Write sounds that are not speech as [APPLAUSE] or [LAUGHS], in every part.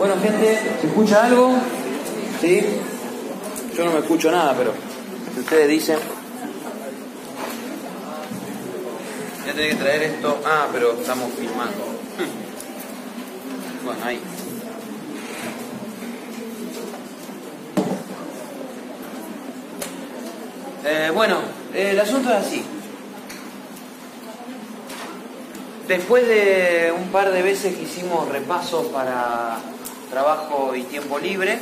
Bueno, gente, ¿se escucha algo? ¿Sí? Yo no me escucho nada, pero si ustedes dicen. Ya tenía que traer esto. Ah, pero estamos filmando. Bueno, ahí. Eh, bueno, el asunto es así. Después de un par de veces que hicimos repasos para trabajo y tiempo libre,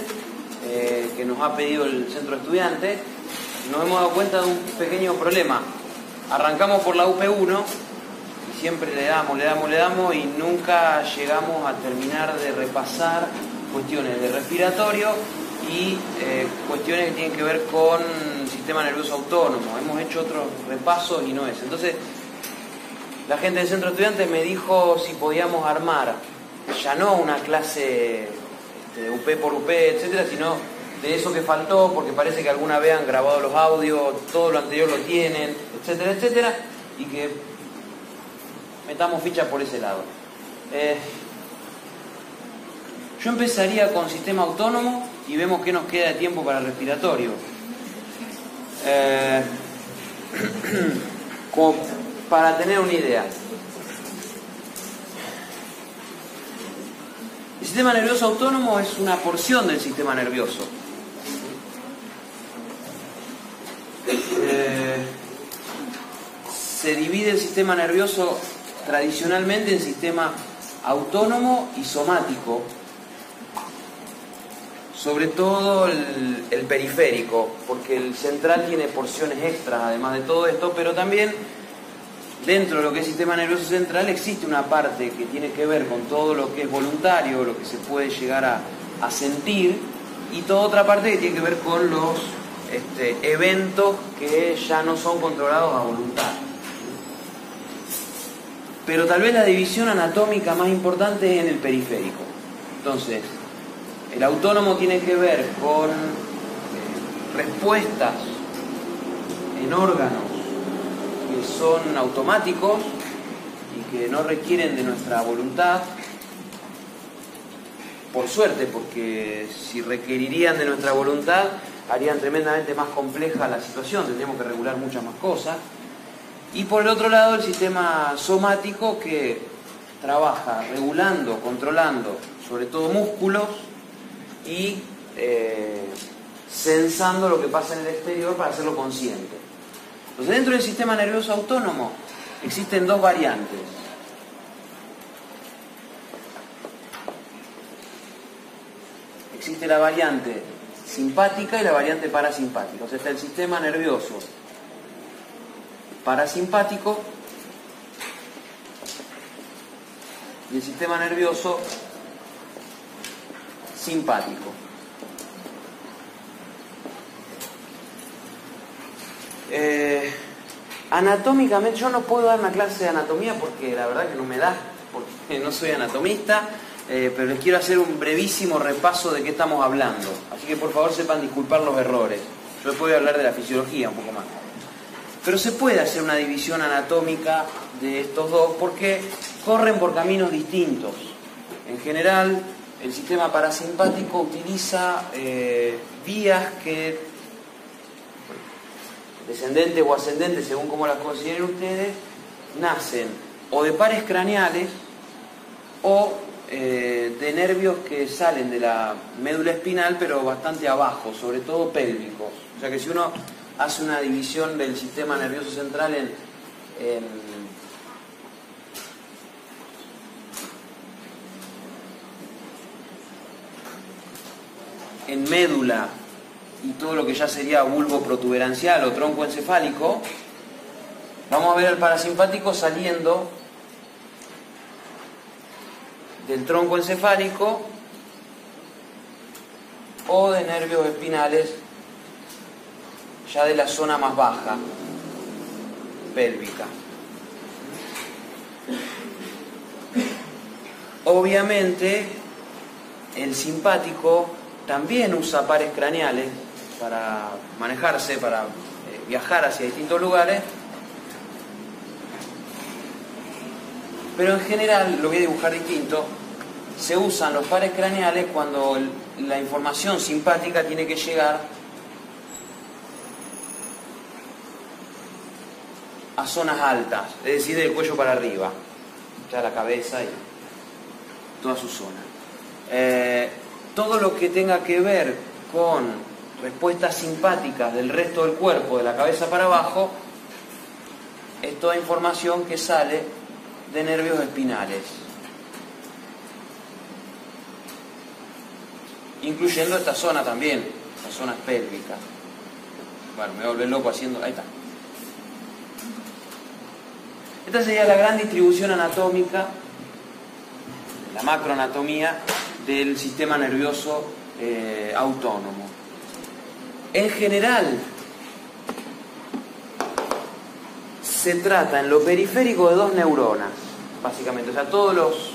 eh, que nos ha pedido el centro estudiante, nos hemos dado cuenta de un pequeño problema. Arrancamos por la UP1 y siempre le damos, le damos, le damos y nunca llegamos a terminar de repasar cuestiones de respiratorio y eh, cuestiones que tienen que ver con sistema nervioso autónomo. Hemos hecho otros repasos y no es. Entonces, la gente del centro estudiante me dijo si podíamos armar ya no una clase este, UP por UP, etcétera, sino de eso que faltó, porque parece que alguna vez han grabado los audios, todo lo anterior lo tienen, etcétera, etcétera, y que metamos ficha por ese lado. Eh, yo empezaría con sistema autónomo y vemos qué nos queda de tiempo para el respiratorio. Eh, [CLEARS THROAT] como para tener una idea. El sistema nervioso autónomo es una porción del sistema nervioso. Eh, se divide el sistema nervioso tradicionalmente en sistema autónomo y somático, sobre todo el, el, periférico, porque el central tiene porciones extras además de todo esto, pero también dentro de lo que es sistema nervioso central existe una parte que tiene que ver con todo lo que es voluntario, lo que se puede llegar a, a sentir, y toda otra parte que tiene que ver con los este, eventos que ya no son controlados a voluntad. Pero tal vez la división anatómica más importante es en el periférico. Entonces, el autónomo tiene que ver con eh, respuestas en órganos que son automáticos y que no requieren de nuestra voluntad, por suerte, porque si requerirían de nuestra voluntad, harían tremendamente más compleja la situación, tendríamos que regular muchas más cosas. Y por el otro lado, el sistema somático que trabaja regulando, controlando, sobre todo músculos y eh, sensando lo que pasa en el exterior para hacerlo consciente. Entonces, dentro del sistema nervioso autónomo existen dos variantes. Existe la variante simpática y la variante parasimpática. O sea, está el sistema nervioso parasimpático y el sistema nervioso simpático. Eh, anatómicamente, yo no puedo dar una clase de anatomía porque la verdad que no me da, porque no soy anatomista, eh, pero les quiero hacer un brevísimo repaso de qué estamos hablando. Así que por favor sepan disculpar los errores. Yo les puedo hablar de la fisiología un poco más. Pero se puede hacer una división anatómica de estos dos porque corren por caminos distintos. En general, el sistema parasimpático utiliza eh, vías que, descendentes o ascendentes, según como las consideren ustedes, nacen o de pares craneales o eh, de nervios que salen de la médula espinal, pero bastante abajo, sobre todo pélvicos. O sea que si uno hace una división del sistema nervioso central en, en en médula y todo lo que ya sería bulbo protuberancial o tronco encefálico, vamos a ver al parasimpático saliendo del tronco encefálico o de nervios espinales ya de la zona más baja, pélvica. Obviamente, el simpático también usa pares craneales para manejarse, para eh, viajar hacia distintos lugares, pero en general, lo voy a dibujar distinto, se usan los pares craneales cuando la información simpática tiene que llegar a zonas altas, es decir, del cuello para arriba, ya la cabeza y toda su zona. Eh, todo lo que tenga que ver con respuestas simpáticas del resto del cuerpo, de la cabeza para abajo, es toda información que sale de nervios espinales. Incluyendo esta zona también, las zonas pélvicas. Bueno, me voy a loco haciendo. Ahí está. Esta sería la gran distribución anatómica, la macroanatomía del sistema nervioso eh, autónomo. En general, se trata en lo periférico de dos neuronas, básicamente. O sea, todos los,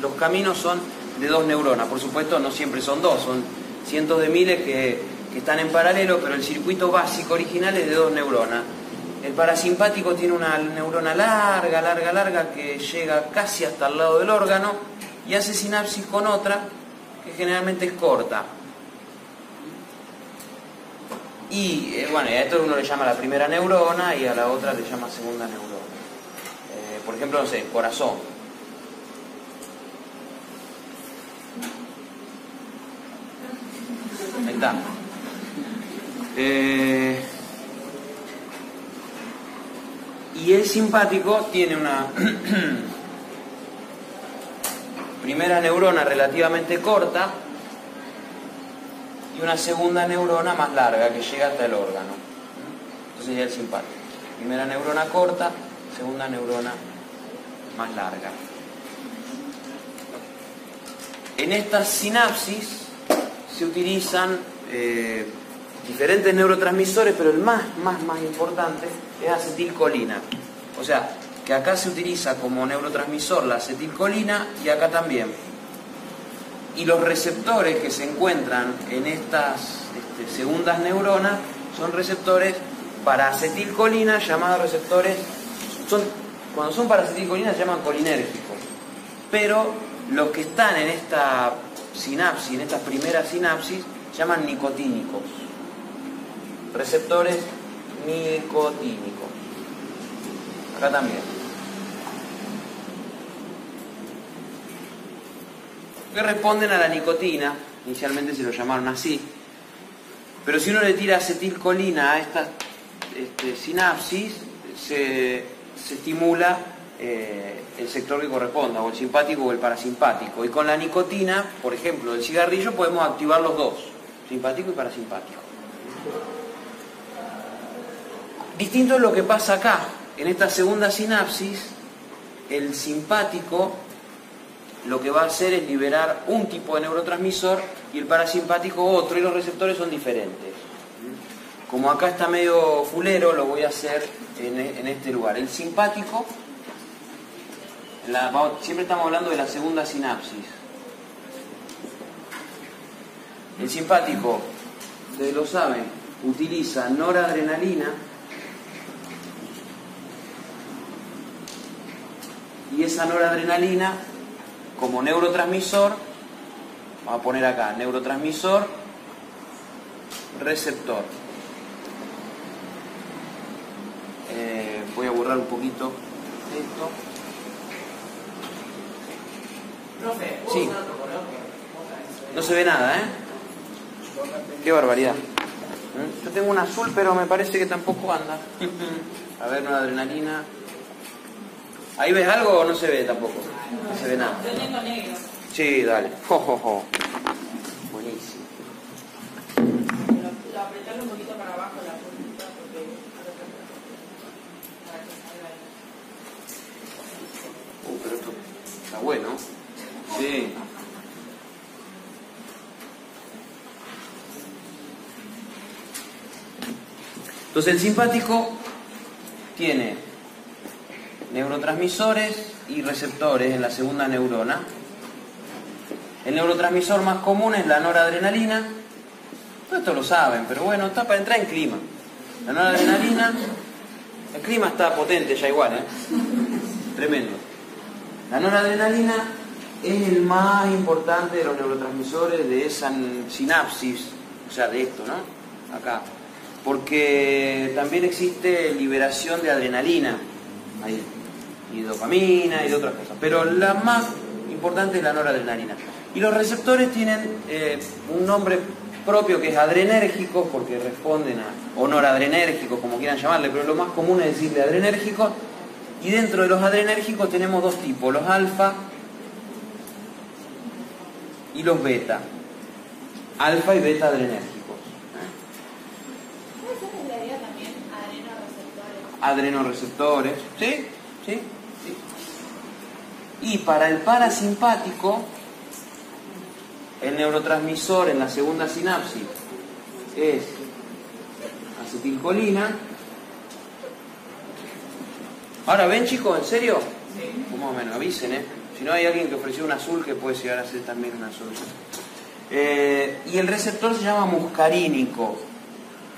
los caminos son de dos neuronas. Por supuesto, no siempre son dos, son cientos de miles que, que están en paralelo, pero el circuito básico original es de dos neuronas. El parasimpático tiene una neurona larga, larga, larga que llega casi hasta el lado del órgano y hace sinapsis con otra que generalmente es corta. Y eh, bueno, a esto uno le llama la primera neurona y a la otra le llama segunda neurona. Eh, por ejemplo, no sé, corazón. Ahí está. Eh, y el simpático tiene una [CLEARS THROAT] primera neurona relativamente corta y una segunda neurona más larga que llega hasta el órgano. Entonces sería el simpático. Primera neurona corta, segunda neurona más larga. En estas sinapsis se utilizan eh, diferentes neurotransmisores, pero el más, más, más importante es acetilcolina. O sea, que acá se utiliza como neurotransmisor la acetilcolina y acá también. Y los receptores que se encuentran en estas este, segundas neuronas son receptores para acetilcolina llamados receptores, son, cuando son para acetilcolina se llaman colinérgicos. Pero los que están en esta sinapsis, en estas primeras sinapsis, llaman nicotínicos receptores nicotínicos. Acá también. Que responden a la nicotina, inicialmente se lo llamaron así, pero si uno le tira acetilcolina a esta este, sinapsis, se, estimula eh, el sector que corresponda, o el simpático o el parasimpático. Y con la nicotina, por ejemplo, del cigarrillo, podemos activar los dos, simpático y parasimpático. Distinto es lo que pasa acá. En esta segunda sinapsis, el simpático lo que va a hacer es liberar un tipo de neurotransmisor y el parasimpático otro, y los receptores son diferentes. Como acá está medio fulero, lo voy a hacer en, este lugar. El simpático, siempre estamos hablando de la segunda sinapsis. El simpático, ustedes lo saben, utiliza noradrenalina y esa noradrenalina como neurotransmisor, vamos a poner acá, neurotransmisor, receptor. Eh, voy a borrar un poquito esto. Sí. No se ve nada, ¿eh? Qué barbaridad. ¿Mm? Yo tengo un azul, pero me parece que tampoco anda. [LAUGHS] A ver, una adrenalina. ¿Ahí ves algo o no se ve tampoco? No se ve nada. Yo tengo negro. Sí, dale. Jo, jo, jo. Buenísimo. Lo, apretarlo un poquito para abajo la puntita porque para que salga ahí. Uh, pero esto está bueno. Sí. Entonces el simpático tiene neurotransmisores y receptores en la segunda neurona. El neurotransmisor más común es la noradrenalina. Todo esto lo saben, pero bueno, está para entrar en clima. La noradrenalina, el clima está potente ya igual, ¿eh? Tremendo. La noradrenalina es el más importante de los neurotransmisores de esa sinapsis, o sea, de esto, ¿no? Acá. Porque también existe liberación de adrenalina, y dopamina y de otras cosas. Pero la más importante es la noradrenalina. Y los receptores tienen eh, un nombre propio que es adrenérgico, porque responden a, o noradrenérgico, como quieran llamarle, pero lo más común es decirle adrenérgico. Y dentro de los adrenérgicos tenemos dos tipos, los alfa y los beta. Alfa y beta adrenérgicos. ¿Puede ser también adrenoreceptores? Adrenoreceptores, ¿sí? ¿Sí? Y para el parasimpático, el neurotransmisor en la segunda sinapsis es acetilcolina. Ahora, ¿ven chicos? ¿En serio? Sí. Más o menos, avisen, ¿eh? Si no hay alguien que ofreció un azul, que puede llegar a ser también un azul. Eh, y el receptor se llama muscarínico.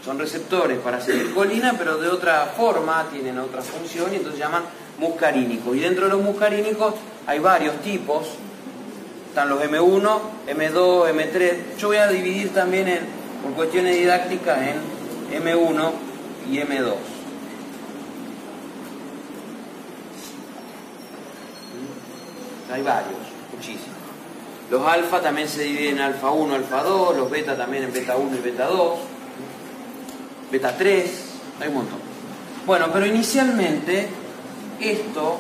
Son receptores para acetilcolina, pero de otra forma, tienen otra función y entonces se llaman muscarínicos. Y dentro de los muscarínicos hay varios tipos están los M1, M2, M3. Yo voy a dividir también en, por cuestiones didácticas en M1 y M2. Hay varios, muchísimos. Los alfa también se dividen en alfa 1, alfa 2, los beta también en beta 1 y beta 2, beta 3, hay un montón. Bueno, pero inicialmente esto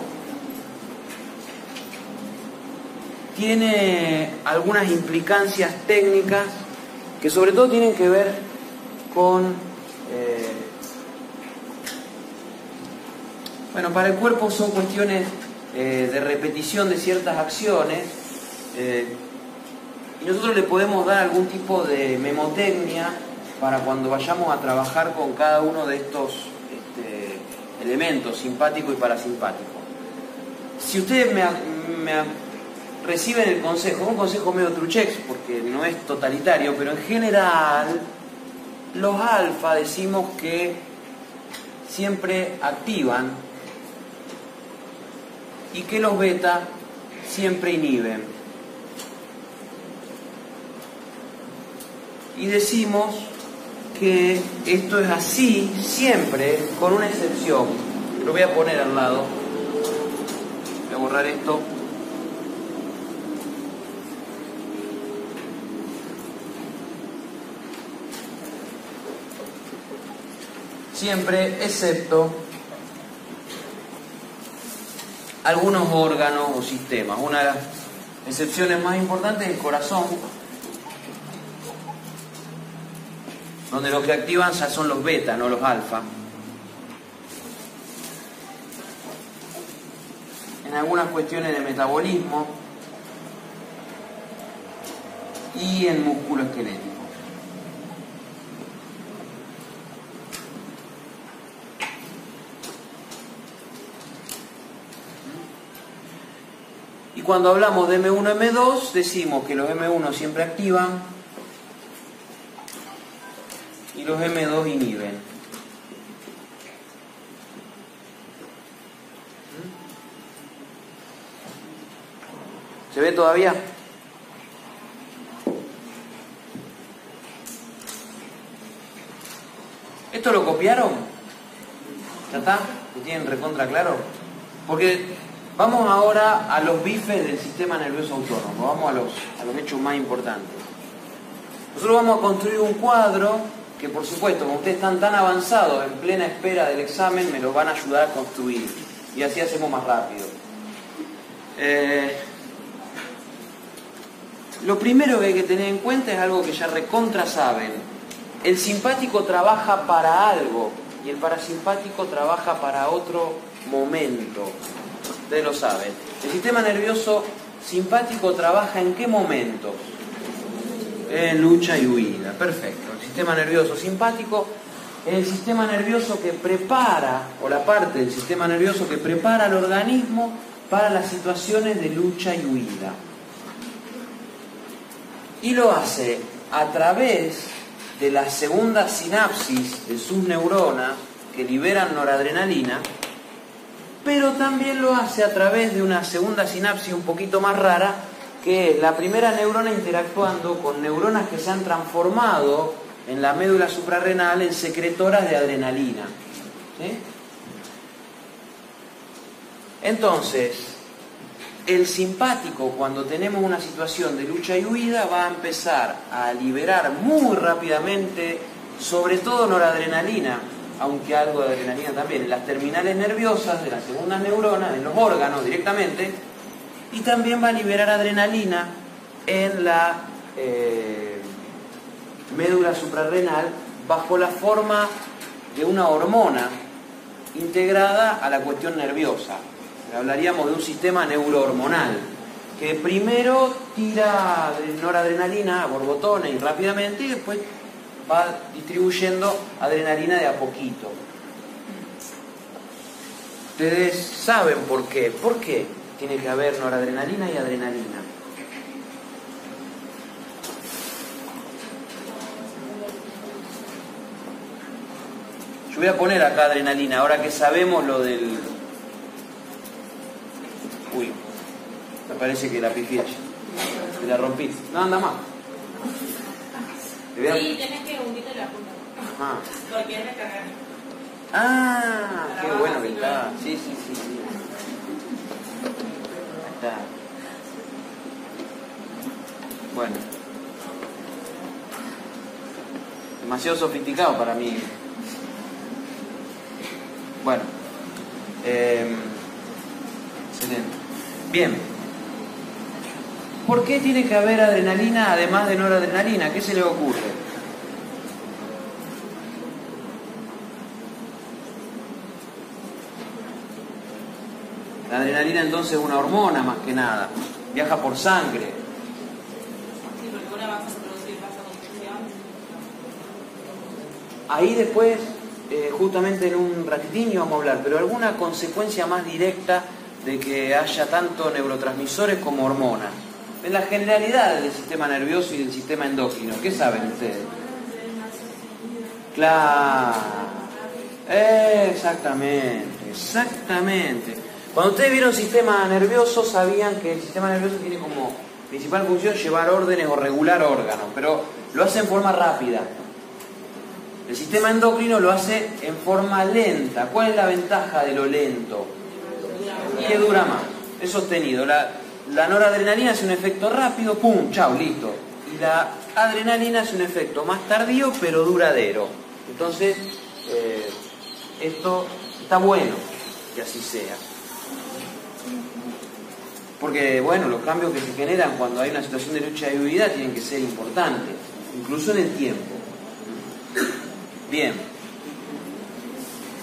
tiene algunas implicancias técnicas que sobre todo tienen que ver con... Eh, bueno, para el cuerpo son cuestiones eh, de repetición de ciertas acciones eh, y nosotros le podemos dar algún tipo de memotecnia para cuando vayamos a trabajar con cada uno de estos elementos, simpático y parasimpático. Si ustedes me, me reciben el consejo, un consejo medio truchex, porque no es totalitario, pero en general los alfa decimos que siempre activan y que los beta siempre inhiben. Y decimos que esto es así siempre, con una excepción. Lo voy a poner al lado. Voy a borrar esto. siempre excepto algunos órganos o sistemas. Una de las excepciones más importantes es el corazón, donde los que activan ya son los beta, no los alfa. En algunas cuestiones de metabolismo y en músculo esquelético. Y cuando hablamos de M1, M2, decimos que los M1 siempre activan y los M2 inhiben. ¿Se ve todavía? ¿Esto lo copiaron? ¿Ya está? ¿Lo tienen recontra claro? Porque Vamos ahora a los bifes del sistema nervioso autónomo, vamos a los, a los hechos más importantes. Nosotros vamos a construir un cuadro que por supuesto, como ustedes están tan avanzados en plena espera del examen, me lo van a ayudar a construir. Y así hacemos más rápido. Eh, lo primero que hay que tener en cuenta es algo que ya recontra saben. El simpático trabaja para algo y el parasimpático trabaja para otro momento. Ustedes lo saben. El sistema nervioso simpático trabaja en qué momentos? En lucha y huida. Perfecto. Sistema nervioso simpático es el sistema nervioso que prepara, o la parte del sistema nervioso que prepara al organismo para las situaciones de lucha y huida. Y lo hace a través de la segunda sinapsis de sus neuronas que liberan noradrenalina pero también lo hace a través de una segunda sinapsis un poquito más rara que es la primera neurona interactuando con neuronas que se han transformado en la médula suprarrenal en secretoras de adrenalina. Entonces, el simpático cuando tenemos una situación de lucha y huida va a empezar a liberar muy rápidamente, sobre todo noradrenalina, aunque algo de adrenalina también, en las terminales nerviosas de las segundas neuronas, en los órganos directamente, y también va a liberar adrenalina en la eh, médula suprarrenal bajo la forma de una hormona integrada a la cuestión nerviosa. Hablaríamos de un sistema neurohormonal que primero tira noradrenalina a borbotones y rápidamente y después va distribuyendo adrenalina de a poquito. Ustedes saben por qué. ¿Por qué tiene que haber noradrenalina y adrenalina? Voy a poner acá adrenalina, ahora que sabemos lo del Uy, me parece que la pifié ya. la rompí. No, anda más. Sí, tenés que hundirte la punta. Ajá. Porque es recargar. Ah, qué bueno que está. Sí, sí, sí, sí. Ahí está. Bueno. Demasiado sofisticado para mí. Bueno. Eh, excelente. Bien. ¿Por qué tiene que haber adrenalina además de noradrenalina? ¿Qué se le ocurre? La adrenalina entonces es una hormona más que nada. Viaja por sangre. Ahí después, eh, justamente en un ratitinho vamos a hablar, pero alguna consecuencia más directa de que haya tanto neurotransmisores como hormonas. En la generalidad del sistema nervioso y del sistema endocrino, ¿qué saben ustedes? Claro, exactamente, exactamente. Cuando ustedes vieron sistema nervioso, sabían que el sistema nervioso tiene como principal función llevar órdenes o regular órganos, pero lo hace en forma rápida. El sistema endocrino lo hace en forma lenta. ¿Cuál es la ventaja de lo lento? que dura más, es sostenido. La, noradrenalina hace un efecto rápido, ¡pum! ¡Chao! Listo. Y la adrenalina hace un efecto más tardío, pero duradero. Entonces, eh, esto está bueno que así sea. Porque, bueno, los cambios que se generan cuando hay una situación de lucha y huida tienen que ser importantes, incluso en el tiempo. Bien.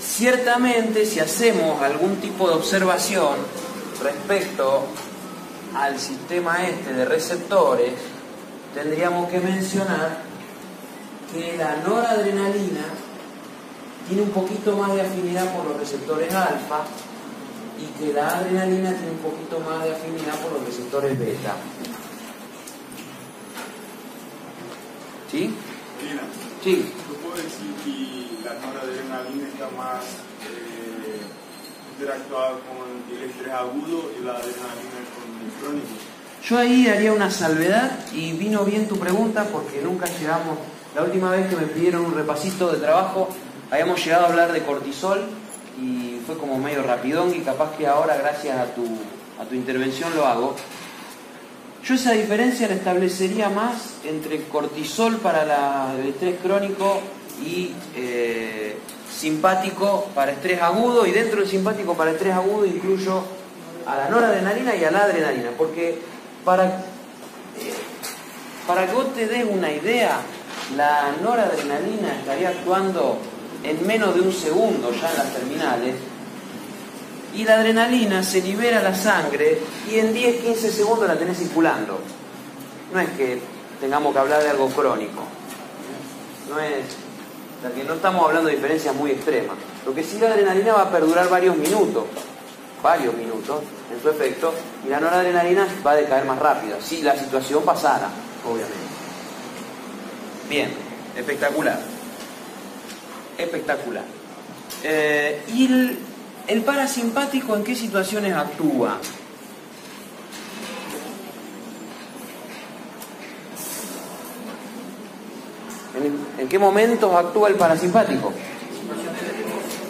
Ciertamente, si hacemos algún tipo de observación respecto al sistema este de receptores, tendríamos que mencionar que la noradrenalina tiene un poquito más de afinidad por los receptores alfa y que la adrenalina tiene un poquito más de afinidad por los receptores beta. ¿Sí? Sí. ¿Tú puedes decir que la noradrenalina está más eh, interactuada con el estrés agudo y la adrenalina con el crónico? Yo ahí haría una salvedad y vino bien tu pregunta porque nunca llegamos, la última vez que me pidieron un repasito de trabajo, habíamos llegado a hablar de cortisol y fue como medio rapidón y capaz que ahora gracias a tu, a tu intervención lo hago. Yo esa diferencia la establecería más entre cortisol para la- el estrés crónico y eh, simpático para estrés agudo y dentro del simpático para estrés agudo incluyo a la noradrenalina y a la adrenalina, porque para, eh, para que vos te des una idea, la noradrenalina estaría actuando en menos de un segundo ya en las terminales y la adrenalina se libera a la sangre y en 10-15 segundos la tenés circulando. No es que tengamos que hablar de algo crónico. No es. O sea, que no estamos hablando de diferencias muy extremas. Lo que sí la adrenalina va a perdurar varios minutos, varios minutos en su efecto, y la noradrenalina va a decaer más rápido, si la situación pasara, obviamente. Bien, espectacular. Espectacular. Eh, ¿Y el, el parasimpático en qué situaciones actúa? ¿En, qué momentos actúa el parasimpático?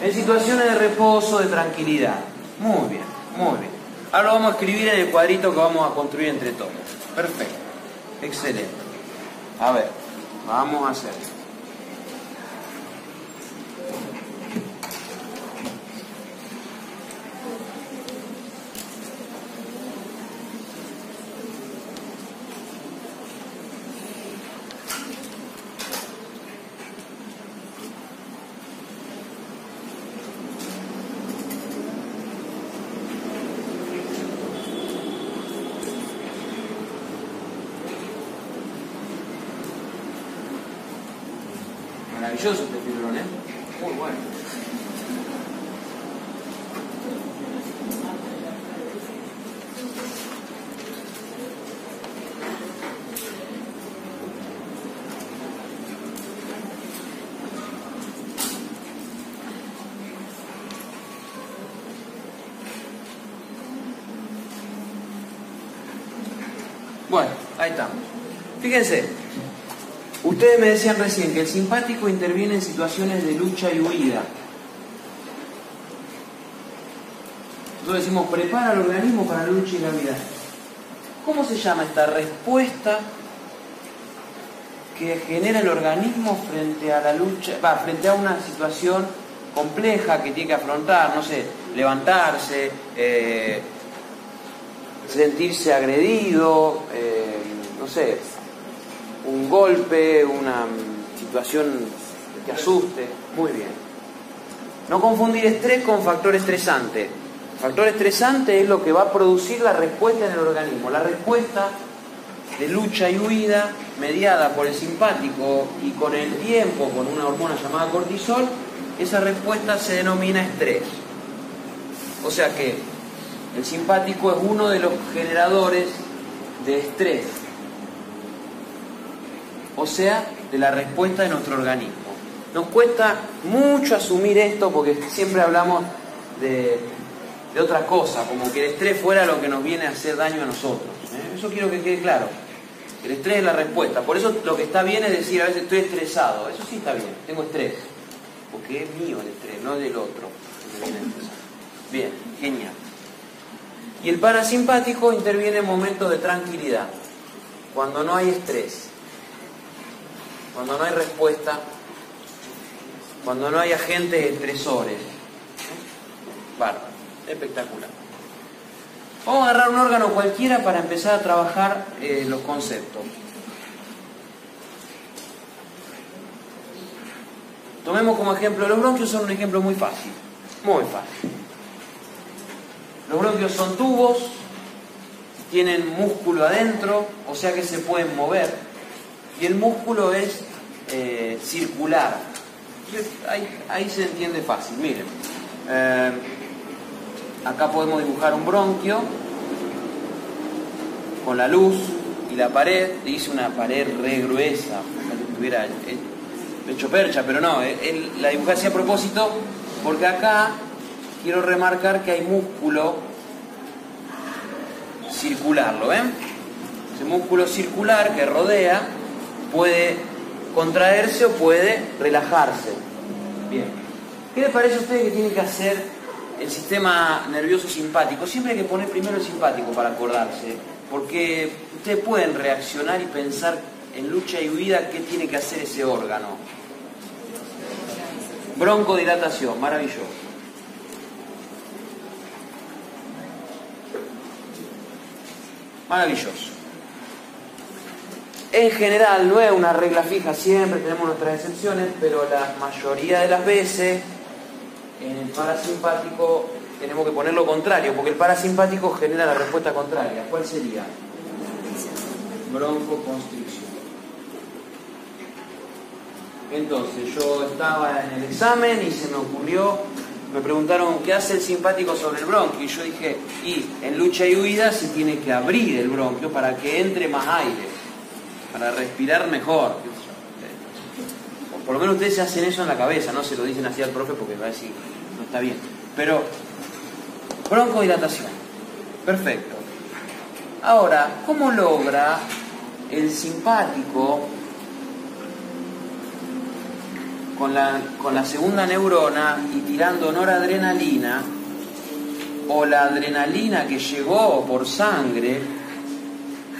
En situaciones de reposo, de tranquilidad. Muy bien, muy bien. Ahora lo vamos a escribir en el cuadrito que vamos a construir entre todos. Perfecto. Excelente. A ver, vamos a hacer. Maravilloso este fibrón, ¿eh? Muy bueno. Bueno, ahí estamos. Fíjense, ustedes me decían recién que el simpático interviene en situaciones de lucha y huida. Nosotros decimos, prepara el organismo para la lucha y la vida. ¿Cómo se llama esta respuesta que genera el organismo frente a la lucha, frente a una situación compleja que tiene que afrontar, no sé, levantarse, eh, sentirse agredido, eh, no sé, un golpe, una situación que asuste. Muy bien. No confundir estrés con factor estresante. Factor estresante es lo que va a producir la respuesta en el organismo. La respuesta de lucha y huida mediada por el simpático y con el tiempo, con una hormona llamada cortisol, esa respuesta se denomina estrés. O sea que el simpático es uno de los generadores de estrés, o sea, de la respuesta de nuestro organismo. Nos cuesta mucho asumir esto porque siempre hablamos de, otra cosa, como que el estrés fuera lo que nos viene a hacer daño a nosotros. ¿eh? Eso quiero que quede claro. El estrés es la respuesta. Por eso lo que está bien es decir, a veces estoy estresado. Eso sí está bien, tengo estrés. Porque es mío el estrés, no del otro. Bien, genial. Y el parasimpático interviene en momentos de tranquilidad, cuando no hay estrés, cuando no hay respuesta, cuando no hay agentes estresores. Bárbaro, espectacular. Vamos a agarrar un órgano cualquiera para empezar a trabajar eh, los conceptos. Tomemos como ejemplo, los bronquios son un ejemplo muy fácil, muy fácil. Los bronquios son tubos, tienen músculo adentro, o sea que se pueden mover. Y el músculo es eh, circular. Ahí, ahí, se entiende fácil. Miren, eh, acá podemos dibujar un bronquio con la luz y la pared. Le hice una pared re gruesa, que estuviera hecho percha, pero no, él, la dibujé así a propósito porque acá quiero remarcar que hay músculo circular, ¿lo ven? Ese músculo circular que rodea puede contraerse o puede relajarse. Bien. ¿Qué les parece a ustedes que tiene que hacer el sistema nervioso simpático? Siempre hay que poner primero el simpático para acordarse, porque ustedes pueden reaccionar y pensar en lucha y huida qué tiene que hacer ese órgano. Broncodilatación, maravilloso. Maravilloso. En general, no es una regla fija, siempre tenemos nuestras excepciones, pero la mayoría de las veces en el parasimpático tenemos que poner lo contrario, porque el parasimpático genera la respuesta contraria. ¿Cuál sería? Broncoconstricción. Entonces, yo estaba en el examen y se me ocurrió me preguntaron qué hace el simpático sobre el bronquio y yo dije, y en lucha y huida se tiene que abrir el bronquio para que entre más aire, para respirar mejor. Por lo menos ustedes se hacen eso en la cabeza, no se lo dicen así al profe porque va a decir, no está bien. Pero, broncodilatación, perfecto. Ahora, ¿cómo logra el simpático con la, con la segunda neurona y tirando noradrenalina, o la adrenalina que llegó por sangre,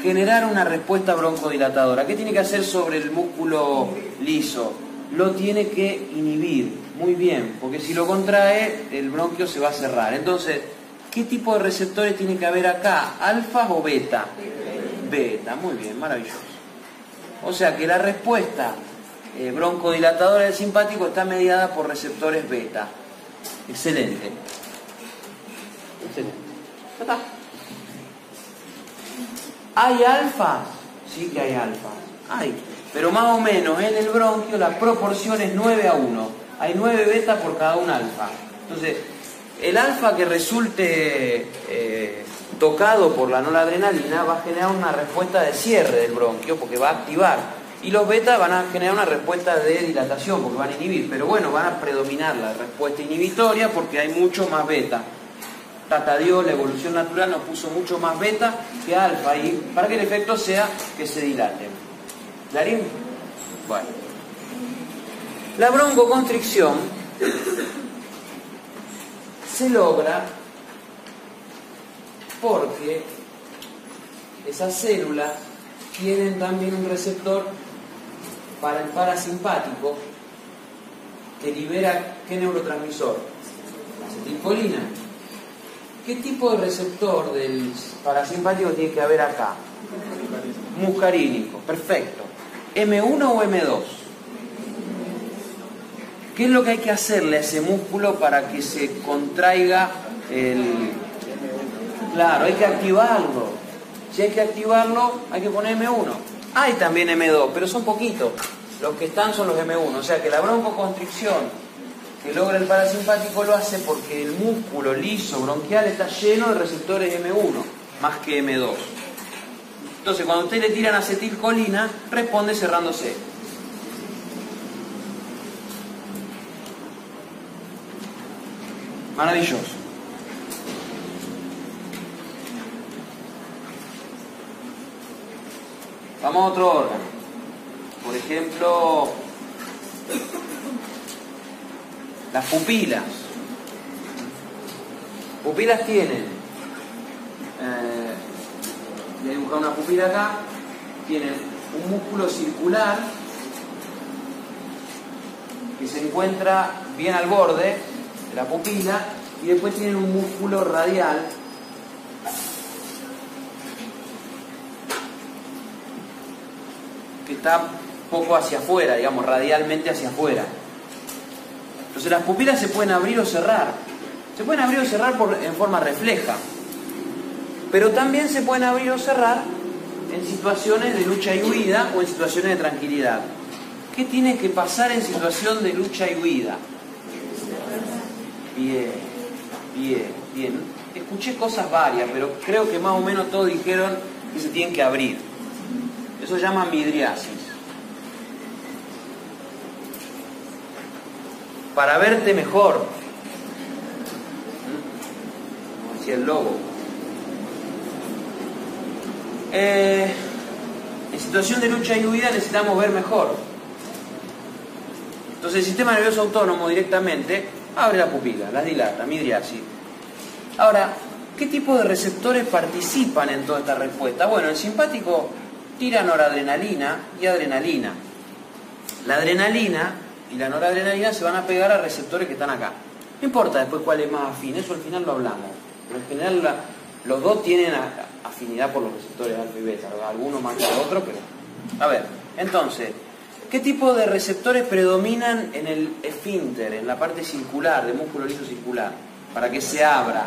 generar una respuesta broncodilatadora. ¿Qué tiene que hacer sobre el músculo liso? Lo tiene que inhibir, muy bien, porque si lo contrae, el bronquio se va a cerrar. Entonces, ¿qué tipo de receptores tiene que haber acá? ¿Alfa o beta? Beta, muy bien, maravilloso. O sea que la respuesta eh, broncodilatadora del simpático está mediada por receptores beta. Excelente. Excelente. ¿Hay alfa? Sí que hay alfa. Hay. Pero más o menos en el bronquio la proporción es 9 a 1. Hay 9 beta por cada un alfa. Entonces, el alfa que resulte eh, tocado por la noradrenalina va a generar una respuesta de cierre del bronquio porque va a activar. Y los beta van a generar una respuesta de dilatación porque van a inhibir. Pero bueno, van a predominar la respuesta inhibitoria porque hay mucho más beta. Tata Dios, la evolución natural nos puso mucho más beta que alfa y para que el efecto sea que se dilaten. ¿Darín? Bueno. La broncoconstricción se logra porque esas células tienen también un receptor para el parasimpático que libera qué neurotransmisor? La acetilcolina. ¿Qué tipo de receptor del parasimpático tiene que haber acá? Muscarínico, perfecto. ¿M1 o M2? ¿Qué es lo que hay que hacerle a ese músculo para que se contraiga el... Claro, hay que activarlo. Si hay que activarlo, hay que poner M1. Hay también M2, pero son poquitos. Los que están son los M1. O sea que la broncoconstricción que logra el parasimpático lo hace porque el músculo liso bronquial está lleno de receptores M1, más que M2. Entonces, cuando usted le tiran acetilcolina, responde cerrándose. Maravilloso. Vamos a otro órgano. Por ejemplo, las pupilas. Pupilas tienen, eh, voy a dibujar una pupila acá, tienen un músculo circular que se encuentra bien al borde de la pupila y después tienen un músculo radial que está poco hacia afuera, digamos, radialmente hacia afuera. Entonces las pupilas se pueden abrir o cerrar. Se pueden abrir o cerrar en forma refleja. Pero también se pueden abrir o cerrar en situaciones de lucha y huida o en situaciones de tranquilidad. ¿Qué tiene que pasar en situación de lucha y huida? Bien, bien, bien. Escuché cosas varias, pero creo que más o menos todos dijeron que se tienen que abrir. Eso se llama midriasis. Para verte mejor. Decía el lobo. Eh, en situación de lucha y huida necesitamos ver mejor. Entonces el sistema nervioso autónomo directamente abre la pupila, la dilata, midriasis. Ahora, ¿qué tipo de receptores participan en toda esta respuesta? Bueno, el simpático tira noradrenalina y adrenalina. La adrenalina y la noradrenalina se van a pegar a receptores que están acá. No importa después cuál es más afín, eso al final lo hablamos. Pero en general los dos tienen afinidad por los receptores alfa y beta, algunos más que otros, pero... A ver, entonces, ¿qué tipo de receptores predominan en el esfínter, en la parte circular, del músculo liso circular, para que se abra?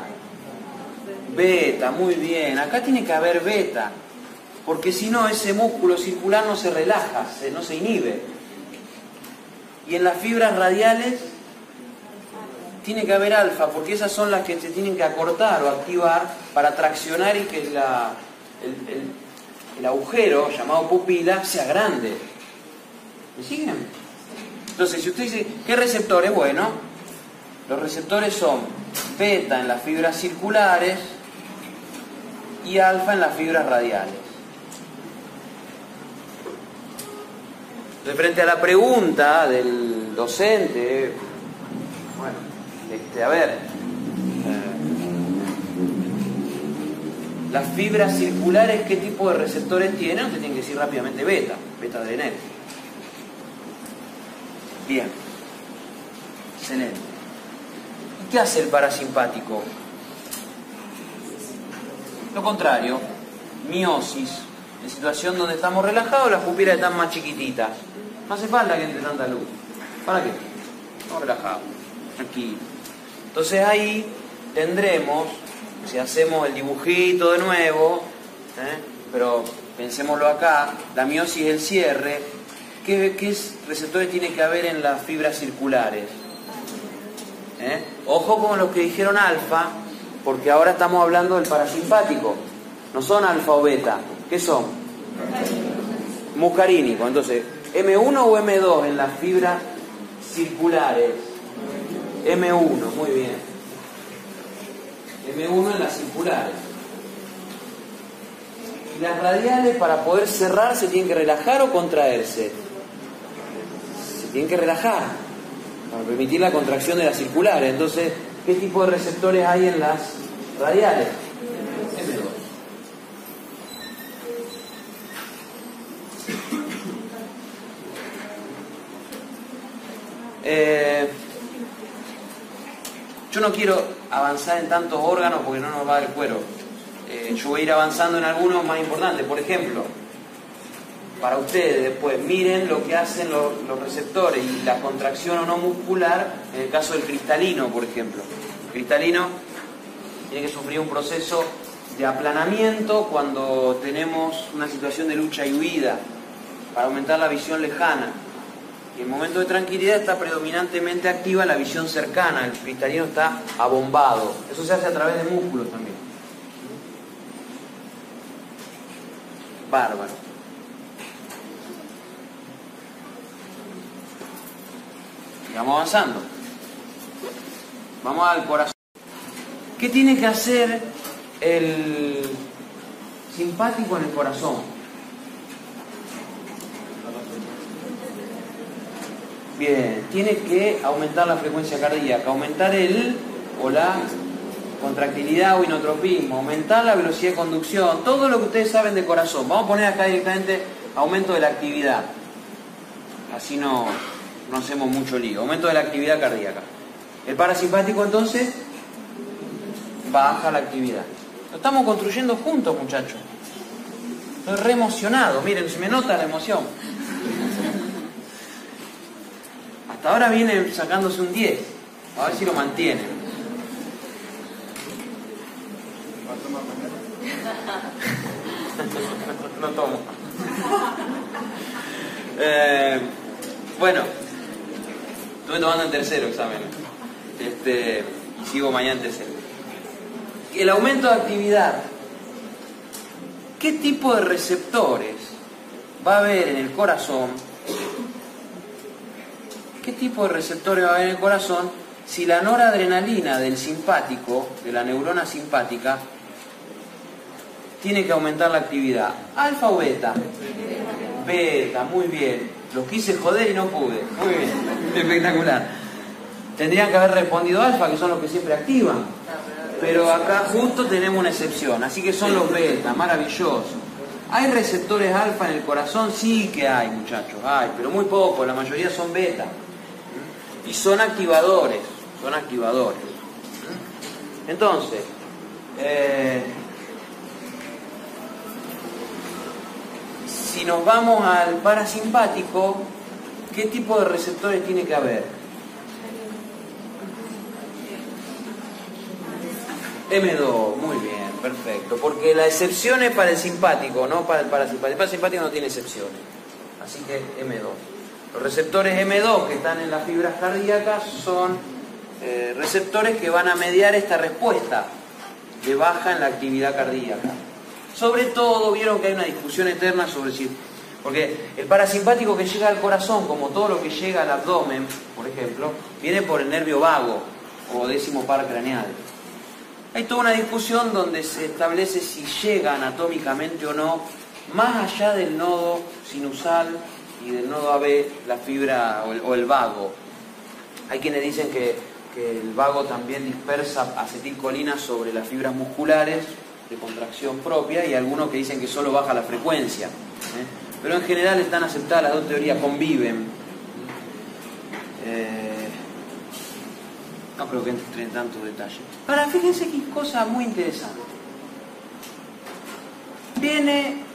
Beta, muy bien. Acá tiene que haber beta, porque si no ese músculo circular no se relaja, se, no se inhibe. Y en las fibras radiales tiene que haber alfa, porque esas son las que se tienen que acortar o activar para traccionar y que el, agujero llamado pupila sea grande. ¿Me siguen? Entonces, si usted dice, ¿qué receptores? Bueno, los receptores son beta en las fibras circulares y alfa en las fibras radiales. De frente a la pregunta del el docente, bueno, este, a ver, eh, las fibras circulares, ¿qué tipo de receptores tienen? Usted tiene que decir rápidamente beta, beta adrenal. Bien, excelente. ¿Y qué hace el parasimpático? Lo contrario, miosis. En situación donde estamos relajados, las pupilas están más chiquititas. No hace falta que entre tanta luz. ¿Para qué? Estamos relajados, tranquilos. Entonces ahí tendremos, si hacemos el dibujito de nuevo, ¿eh? pero pensémoslo acá, la miosis el cierre. ¿Qué, qué receptores tiene que haber en las fibras circulares? ¿Eh? Ojo con los que dijeron alfa, porque ahora estamos hablando del parasimpático. No son alfa o beta. ¿Qué son? Muscarínico. Entonces, M1 o M2 en las fibras circulares. M1, muy bien. M1 en las circulares. Y las radiales para poder cerrar se tienen que relajar o contraerse. Se tienen que relajar para permitir la contracción de las circulares. Entonces, ¿qué tipo de receptores hay en las radiales? M2. Eh, yo no quiero avanzar en tantos órganos porque no nos va dar cuero. Eh, yo voy a ir avanzando en algunos más importantes. Por ejemplo, para ustedes después, miren lo que hacen los, los receptores y la contracción o no muscular en el caso del cristalino, por ejemplo. El cristalino tiene que sufrir un proceso de aplanamiento cuando tenemos una situación de lucha y huida para aumentar la visión lejana. Y en momento de tranquilidad está predominantemente activa la visión cercana, el cristalino está abombado. Eso se hace a través de músculos también. Bárbaro. Y vamos avanzando. Vamos al corazón. ¿Qué tiene que hacer el simpático en el corazón? Bien, tiene que aumentar la frecuencia cardíaca, aumentar el o la contractilidad o inotropismo, aumentar la velocidad de conducción, todo lo que ustedes saben de corazón. Vamos a poner acá directamente aumento de la actividad. Así no, no hacemos mucho lío. Aumento de la actividad cardíaca. El parasimpático entonces baja la actividad. Lo estamos construyendo juntos, muchachos. Estoy re emocionado. Miren, se me nota la emoción. Hasta ahora viene sacándose un 10. A ver si lo mantiene. no tomo. Eh, bueno, estuve tomando el tercero examen. Este, y sigo mañana tercero. El aumento de actividad. ¿Qué tipo de receptores va a haber en el corazón? ¿Qué tipo de receptores va a haber en el corazón si la noradrenalina del simpático, de la neurona simpática, tiene que aumentar la actividad? ¿Alfa o beta? Beta, muy bien. Los quise joder y no pude. Muy bien, [LAUGHS] espectacular. Tendrían que haber respondido alfa, que son los que siempre activan. Pero acá justo tenemos una excepción, así que son los beta, maravilloso. ¿Hay receptores alfa en el corazón? Sí que hay, muchachos, hay, pero muy poco, la mayoría son beta. Y son activadores, son activadores. Entonces, eh, si nos vamos al parasimpático, ¿qué tipo de receptores tiene que haber? M2, muy bien, perfecto. Porque la excepción es para el simpático, no para el parasimpático. El parasimpático no tiene excepciones. Así que M2. Los receptores M2 que están en las fibras cardíacas son eh, receptores que van a mediar esta respuesta de baja en la actividad cardíaca. Sobre todo, vieron que hay una discusión eterna sobre si... Porque el parasimpático que llega al corazón, como todo lo que llega al abdomen, por ejemplo, viene por el nervio vago o décimo par craneal. Hay toda una discusión donde se establece si llega anatómicamente o no, más allá del nodo sinusal y del nodo AB, la fibra o el, vago. Hay quienes dicen que, que el vago también dispersa acetilcolina sobre las fibras musculares de contracción propia y algunos que dicen que solo baja la frecuencia. ¿eh? Pero en general están aceptadas las dos teorías, conviven. Eh, no creo que entre en tanto detalle. Ahora, fíjense qué cosa muy interesante. Viene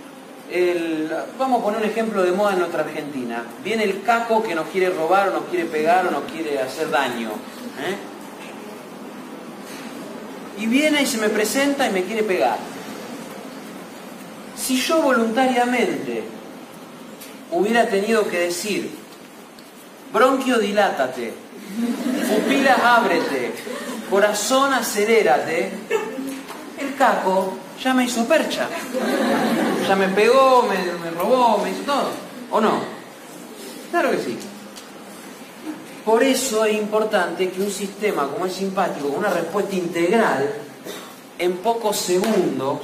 vamos a poner un ejemplo de moda en nuestra Argentina. Viene el caco que nos quiere robar o nos quiere pegar o nos quiere hacer daño. ¿eh? Y viene y se me presenta y me quiere pegar. Si yo voluntariamente hubiera tenido que decir, bronquio dilátate, pupilas ábrete, corazón acelérate, el caco ya me hizo percha. Ya me pegó, me, robó, me hizo todo. ¿O no? Claro que sí. Por eso es importante que un sistema como el simpático, una respuesta integral, en pocos segundos,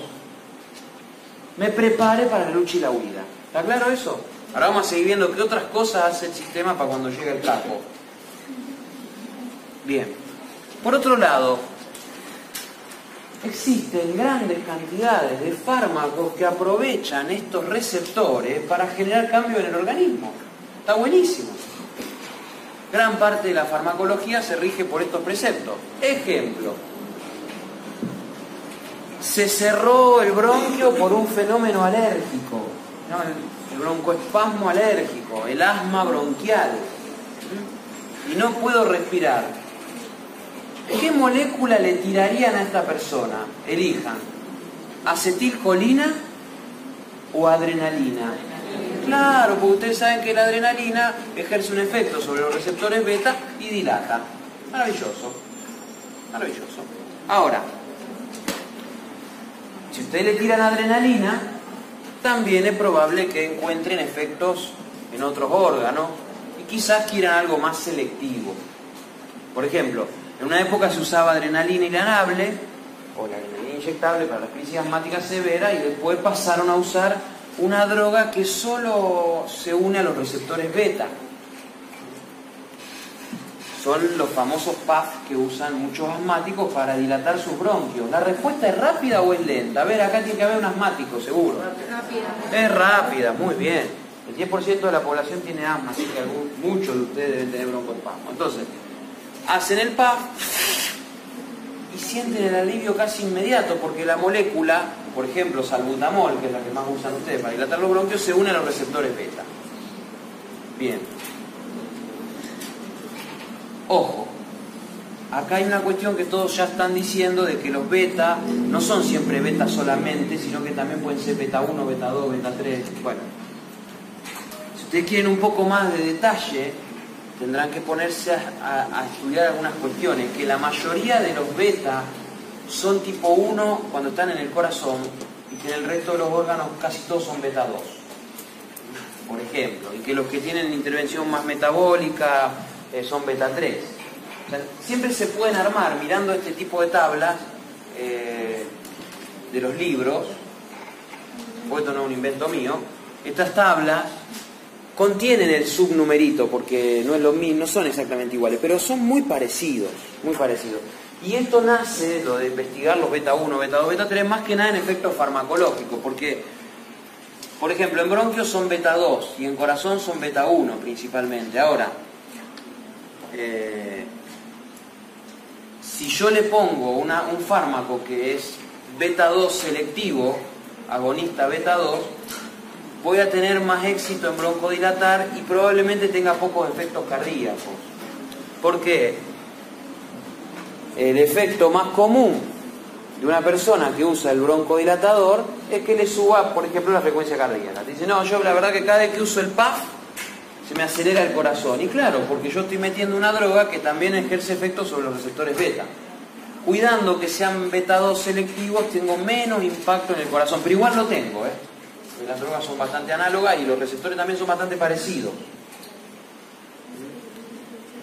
me prepare para la lucha y la huida. ¿Está claro eso? Ahora vamos a seguir viendo qué otras cosas hace el sistema para cuando llega el capo. Bien. Por otro lado, existen grandes cantidades de fármacos que aprovechan estos receptores para generar cambio en el organismo. Está buenísimo. Gran parte de la farmacología se rige por estos preceptos. Ejemplo, se cerró el bronquio por un fenómeno alérgico, el, broncoespasmo alérgico, el asma bronquial, y no puedo respirar. ¿Qué molécula le tirarían a esta persona? Elijan, acetilcolina o adrenalina. Claro, porque ustedes saben que la adrenalina ejerce un efecto sobre los receptores beta y dilata. Maravilloso. Maravilloso. Ahora, si ustedes le tiran adrenalina, también es probable que encuentren efectos en otros órganos y quizás quieran algo más selectivo. Por ejemplo, en una época se usaba adrenalina inhalable o la adrenalina inyectable para la crisis asmática severa y después pasaron a usar una droga que solo se une a los receptores beta. Son los famosos PAF que usan muchos asmáticos para dilatar sus bronquios. ¿La respuesta es rápida o es lenta? A ver, acá tiene que haber un asmático, seguro. Rápida. Es rápida, muy bien. El 10% de la población tiene asma, así que muchos de ustedes deben tener broncoespasmo. Entonces, hacen el PAF y sienten el alivio casi inmediato porque la molécula, por ejemplo, salbutamol, que es la que más usan ustedes para dilatar los bronquios, se une a los receptores beta. Bien. Ojo, acá hay una cuestión que todos ya están diciendo de que los beta no son siempre beta solamente, sino que también pueden ser beta 1, beta 2, beta 3. Bueno, si ustedes quieren un poco más de detalle, tendrán que ponerse a, estudiar algunas cuestiones, que la mayoría de los beta son tipo 1 cuando están en el corazón y que en el resto de los órganos casi todos son beta 2 por ejemplo, y que los que tienen intervención más metabólica eh, son beta 3. O sea, siempre se pueden armar mirando este tipo de tablas eh, de los libros, esto no es un invento mío, estas tablas contienen el subnumerito, porque no es lo mismo, no son exactamente iguales, pero son muy parecidos, muy parecidos. Y esto nace, lo de investigar los beta 1, beta 2, beta 3, más que nada en efectos farmacológicos, porque por ejemplo, en bronquios son beta 2 y en corazón son beta 1 principalmente. Ahora, eh, si yo le pongo una- un fármaco que es beta 2 selectivo, agonista beta 2, voy a tener más éxito en broncodilatar y probablemente tenga pocos efectos cardíacos. ¿Por qué? El efecto más común de una persona que usa el broncodilatador es que le suba, por ejemplo, la frecuencia cardíaca. Dice, no, yo la verdad que cada vez que uso el PAF se me acelera el corazón. Y claro, porque yo estoy metiendo una droga que también ejerce efectos sobre los receptores beta. Cuidando que sean beta 2 selectivos, tengo menos impacto en el corazón, pero igual lo tengo, ¿eh? Las drogas son bastante análogas y los receptores también son bastante parecidos.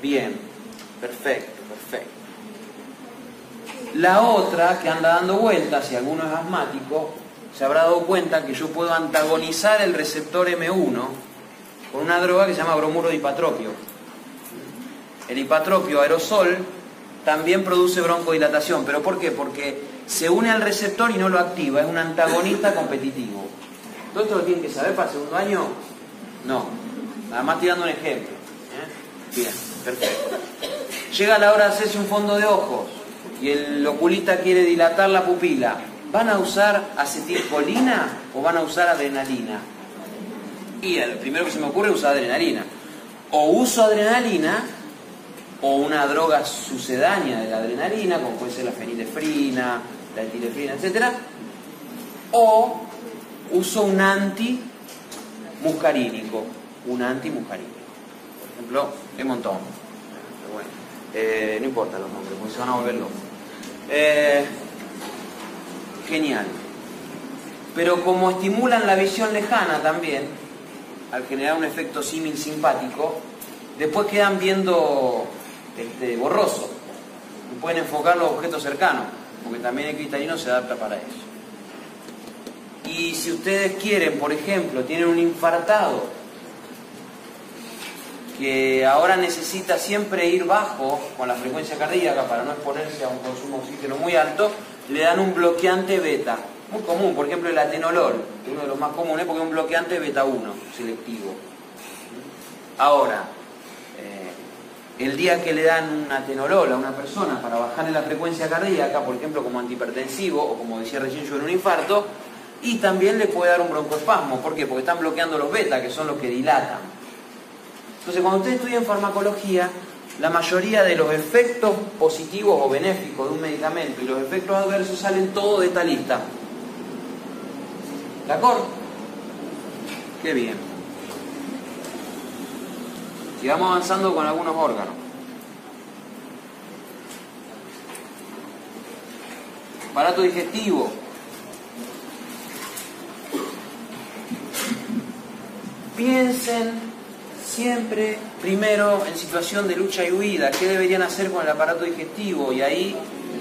Bien, perfecto, perfecto. La otra que anda dando vueltas, y alguno es asmático, se habrá dado cuenta que yo puedo antagonizar el receptor M1 con una droga que se llama bromuro de hipatropio. el hipatropio aerosol también produce broncodilatación. ¿Pero por qué? Porque se une al receptor y no lo activa, es un antagonista competitivo. ¿Todo esto lo tienen que saber para el segundo año? No. Nada más tirando un ejemplo. ¿eh? Bien, perfecto. Llega la hora de hacerse un fondo de ojos y el oculista quiere dilatar la pupila. ¿Van a usar acetilcolina o van a usar adrenalina? Y el primero que se me ocurre es usar adrenalina. O uso adrenalina o una droga sucedánea de la adrenalina, como puede ser la fenilefrina, la etilefrina, etc. O uso un antimuscarínico, un antimuscarínico. Por ejemplo, un montón. Pero bueno, eh, no importa los nombres, porque se van a volver locos. Eh, genial. Pero como estimulan la visión lejana también, al generar un efecto símil simpático, después quedan viendo este, borroso. Y pueden enfocar los objetos cercanos, porque también el cristalino se adapta para eso. Y si ustedes quieren, por ejemplo, tienen un infartado que ahora necesita siempre ir bajo con la frecuencia cardíaca para no exponerse a un consumo de oxígeno muy alto, le dan un bloqueante beta. Muy común, por ejemplo, el atenolol, uno de los más comunes porque es un bloqueante beta 1 selectivo. Ahora, eh, el día que le dan un atenolol a una persona para bajarle la frecuencia cardíaca, por ejemplo, como antihipertensivo o como decía recién yo en un infarto, y también le puede dar un broncoespasmo. ¿Por qué? Porque están bloqueando los beta, que son los que dilatan. Entonces, cuando ustedes estudian farmacología, la mayoría de los efectos positivos o benéficos de un medicamento y los efectos adversos salen todos de esta lista. ¿De acuerdo? Qué bien. Sigamos avanzando con algunos órganos. Aparato digestivo. Piensen siempre primero en situación de lucha y huida, ¿qué deberían hacer con el aparato digestivo? Y ahí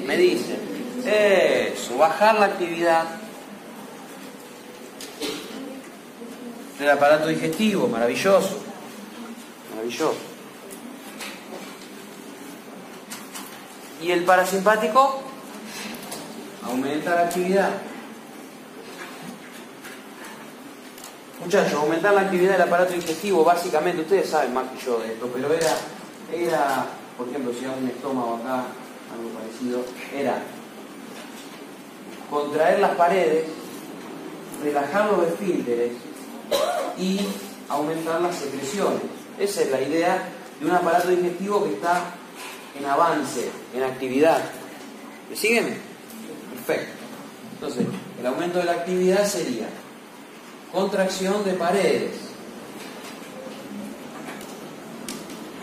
me dicen, eso, bajar la actividad del aparato digestivo, maravilloso, maravilloso. Y el parasimpático aumenta la actividad. Muchachos, aumentar la actividad del aparato digestivo, básicamente, ustedes saben más que yo de esto, pero era, era por ejemplo, si hay un estómago acá, algo parecido, era contraer las paredes, relajar los esfínteres y aumentar las secreciones. Esa es la idea de un aparato digestivo que está en avance, en actividad. ¿Me siguen? Perfecto. Entonces, el aumento de la actividad sería contracción de paredes.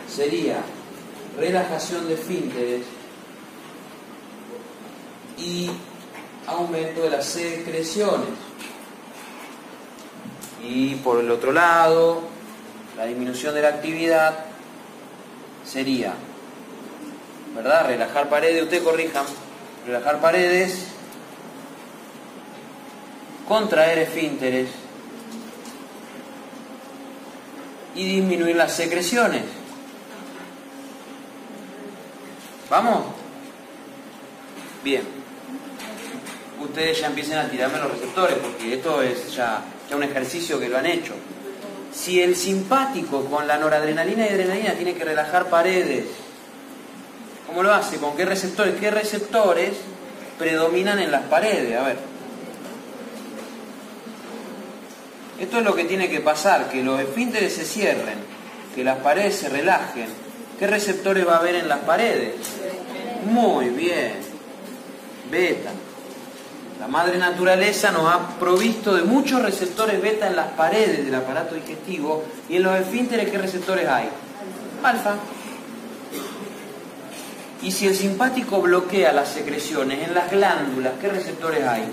Sería relajación de esfínteres y aumento de las secreciones. Y por el otro lado, la disminución de la actividad sería, ¿verdad? Relajar paredes, usted corrijan, relajar paredes, contraer esfínteres y disminuir las secreciones. ¿Vamos? Bien. Ustedes ya empiecen a tirarme los receptores porque esto es ya, un ejercicio que lo han hecho. Si el simpático con la noradrenalina y adrenalina tiene que relajar paredes, ¿cómo lo hace? ¿Con qué receptores? ¿Qué receptores predominan en las paredes? A ver. Esto es lo que tiene que pasar, que los esfínteres se cierren, que las paredes se relajen. ¿Qué receptores va a haber en las paredes? Muy bien. Beta. La madre naturaleza nos ha provisto de muchos receptores beta en las paredes del aparato digestivo y en los esfínteres ¿qué receptores hay? Alfa. Y si el simpático bloquea las secreciones en las glándulas, ¿qué receptores hay?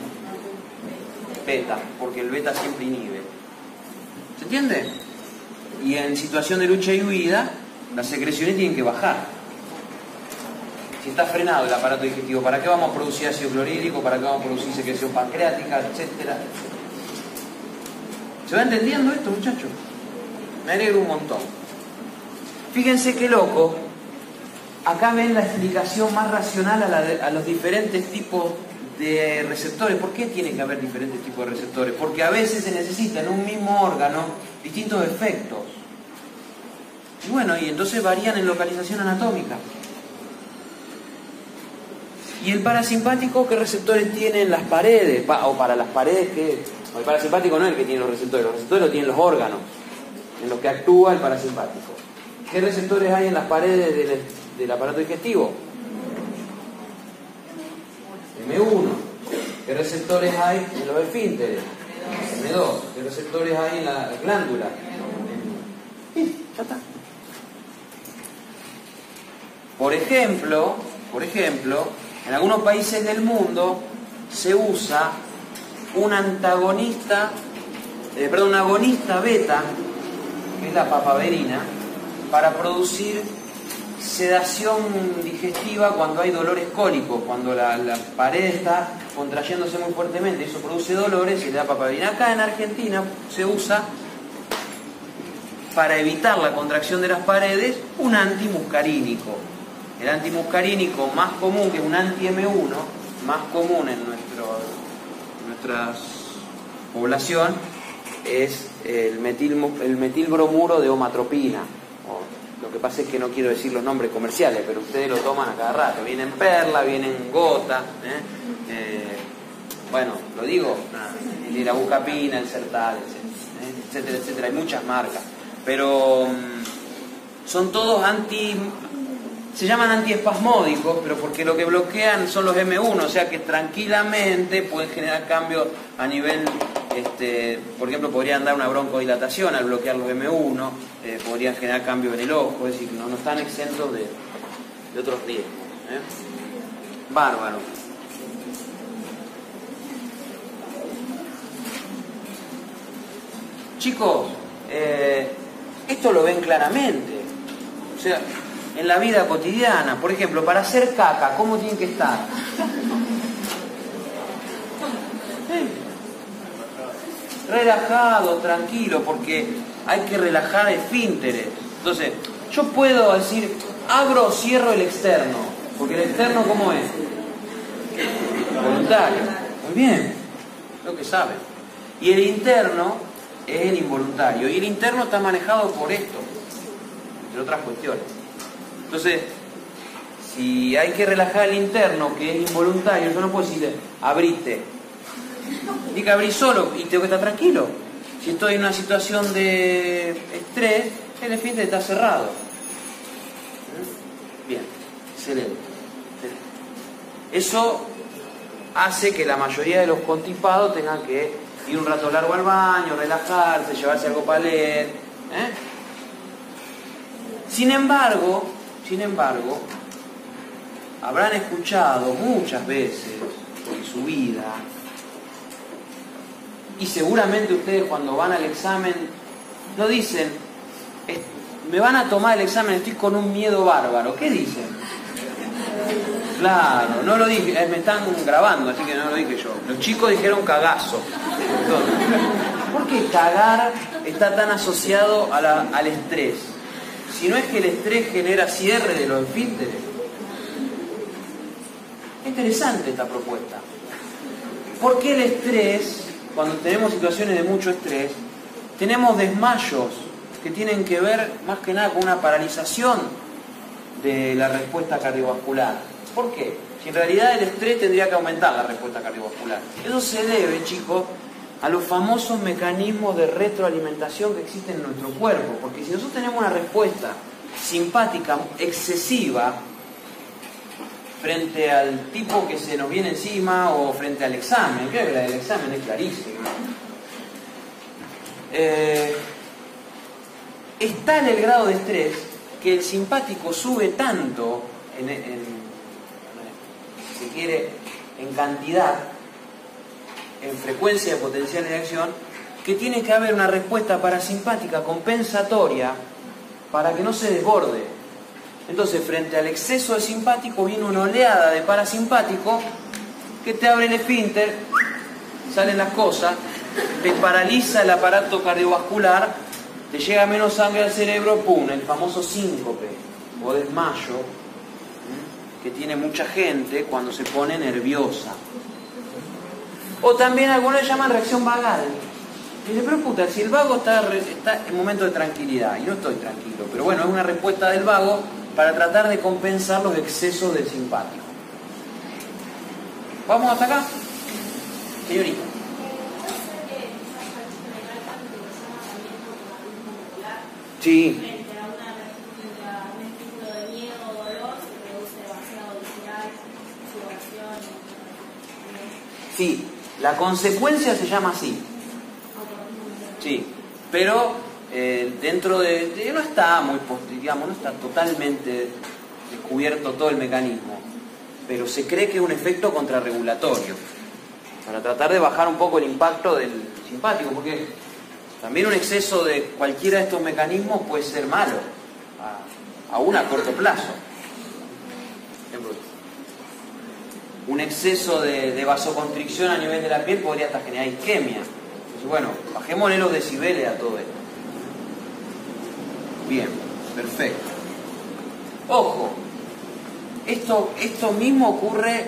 Beta, porque el beta siempre inhibe. ¿Se entiende? Y en situación de lucha y huida, las secreciones tienen que bajar. Si está frenado el aparato digestivo, ¿para qué vamos a producir ácido clorhídrico? ¿Para qué vamos a producir secreción pancreática? Etcétera. ¿Se va entendiendo esto, muchachos? Me alegro un montón. Fíjense qué loco acá ven la explicación más racional a, a los diferentes tipos de receptores. ¿Por qué tiene que haber diferentes tipos de receptores? Porque a veces se necesita en un mismo órgano distintos efectos. Y bueno, y entonces varían en localización anatómica. ¿Y el parasimpático qué receptores tiene en las paredes? Pa- o para las paredes que... El parasimpático no es el que tiene los receptores, los receptores lo tienen los órganos, en los que actúa el parasimpático. ¿Qué receptores hay en las paredes del aparato digestivo? M1. ¿Qué receptores hay en los esfínteres? M2. ¿Qué receptores hay en la glándula? Sí, ya está. Por ejemplo, por ejemplo, en algunos países del mundo se usa un antagonista, eh, perdón, un agonista beta, que es la papaverina, para producir sedación digestiva cuando hay dolores cólicos, cuando la, pared está contrayéndose muy fuertemente, eso produce dolores y le da papaverina. Acá en Argentina se usa para evitar la contracción de las paredes un antimuscarínico. El antimuscarínico más común, que es un anti-M1, más común en, en nuestra población, es el, metil, el metilbromuro de omatropina. Lo que pasa es que no quiero decir los nombres comerciales, pero ustedes lo toman a cada rato. Viene en perla, viene en gota. ¿eh? Eh, bueno, lo digo, el irabucapina, el Sertal, etcétera, etcétera, etcétera. Hay muchas marcas. Pero mm, son todos anti se llaman antiespasmódicos, pero porque lo que bloquean son los M1, o sea que tranquilamente pueden generar cambios a nivel, este, por ejemplo, podrían dar una broncodilatación al bloquear los M1, eh, podrían generar cambios en el ojo, es decir, no, no están exentos de, de otros riesgos. ¿eh? Bárbaro. Chicos, eh, esto lo ven claramente. O sea, en la vida cotidiana, por ejemplo, para hacer caca, ¿cómo tienen que estar? [LAUGHS] Relajado, tranquilo, porque hay que relajar esfínteres. Entonces, yo puedo decir, abro o cierro el externo, porque el externo, ¿cómo es? Voluntario. Muy bien, lo que saben. Y el interno es el involuntario. Y el interno está manejado por esto, entre otras cuestiones. Entonces, si hay que relajar el interno, que es involuntario, yo no puedo decirle, abrite. Tiene que abrir solo y tengo que estar tranquilo. Si estoy en una situación de estrés, el esfínter está cerrado. ¿Mm? Bien, excelente. Eso hace que la mayoría de los constipados tengan que ir un rato largo al baño, relajarse, llevarse algo para leer. ¿eh? Sin embargo, sin embargo, habrán escuchado muchas veces en su vida, y seguramente ustedes cuando van al examen no dicen, "Es- me van a tomar el examen, estoy con un miedo bárbaro. ¿Qué dicen? Claro, no lo dije, eh, me están grabando, así que no lo dije yo. Los chicos dijeron cagazo. ¿Por qué cagar está tan asociado a al estrés? Si no es que el estrés genera cierre de los esfínteres. Interesante esta propuesta. ¿Por qué el estrés, cuando tenemos situaciones de mucho estrés, tenemos desmayos que tienen que ver más que nada con una paralización de la respuesta cardiovascular? ¿Por qué? Si en realidad el estrés tendría que aumentar la respuesta cardiovascular. Eso se debe, chicos, a los famosos mecanismos de retroalimentación que existen en nuestro cuerpo. Porque si nosotros tenemos una respuesta simpática excesiva frente al tipo que se nos viene encima o frente al examen, creo que la del examen es clarísima. Eh, es tal el grado de estrés que el simpático sube tanto en, si quiere, en cantidad, en frecuencia de potencial de acción, que tiene que haber una respuesta parasimpática compensatoria para que no se desborde. Entonces, frente al exceso de simpático viene una oleada de parasimpático que te abre el esfínter, salen las cosas, te paraliza el aparato cardiovascular, te llega menos sangre al cerebro, pum, el famoso síncope o desmayo, que tiene mucha gente cuando se pone nerviosa. O también algunos llaman reacción vagal. Y dice, pero si el vago está, está en momento de tranquilidad, y no estoy tranquilo, pero bueno, es una respuesta del vago para tratar de compensar los excesos del simpático. ¿Vamos hasta acá? Señorita. Sí. Sí, la consecuencia se llama así. Sí, pero eh, dentro de, de- no está muy, digamos, no está totalmente descubierto todo el mecanismo, pero se cree que es un efecto contrarregulatorio para tratar de bajar un poco el impacto del simpático, porque también un exceso de cualquiera de estos mecanismos puede ser malo, aún a corto plazo. Un exceso de, de vasoconstricción a nivel de la piel podría hasta generar isquemia. Entonces, bueno, bajémosle los decibeles a todo esto. Bien, perfecto. Ojo, esto, esto mismo ocurre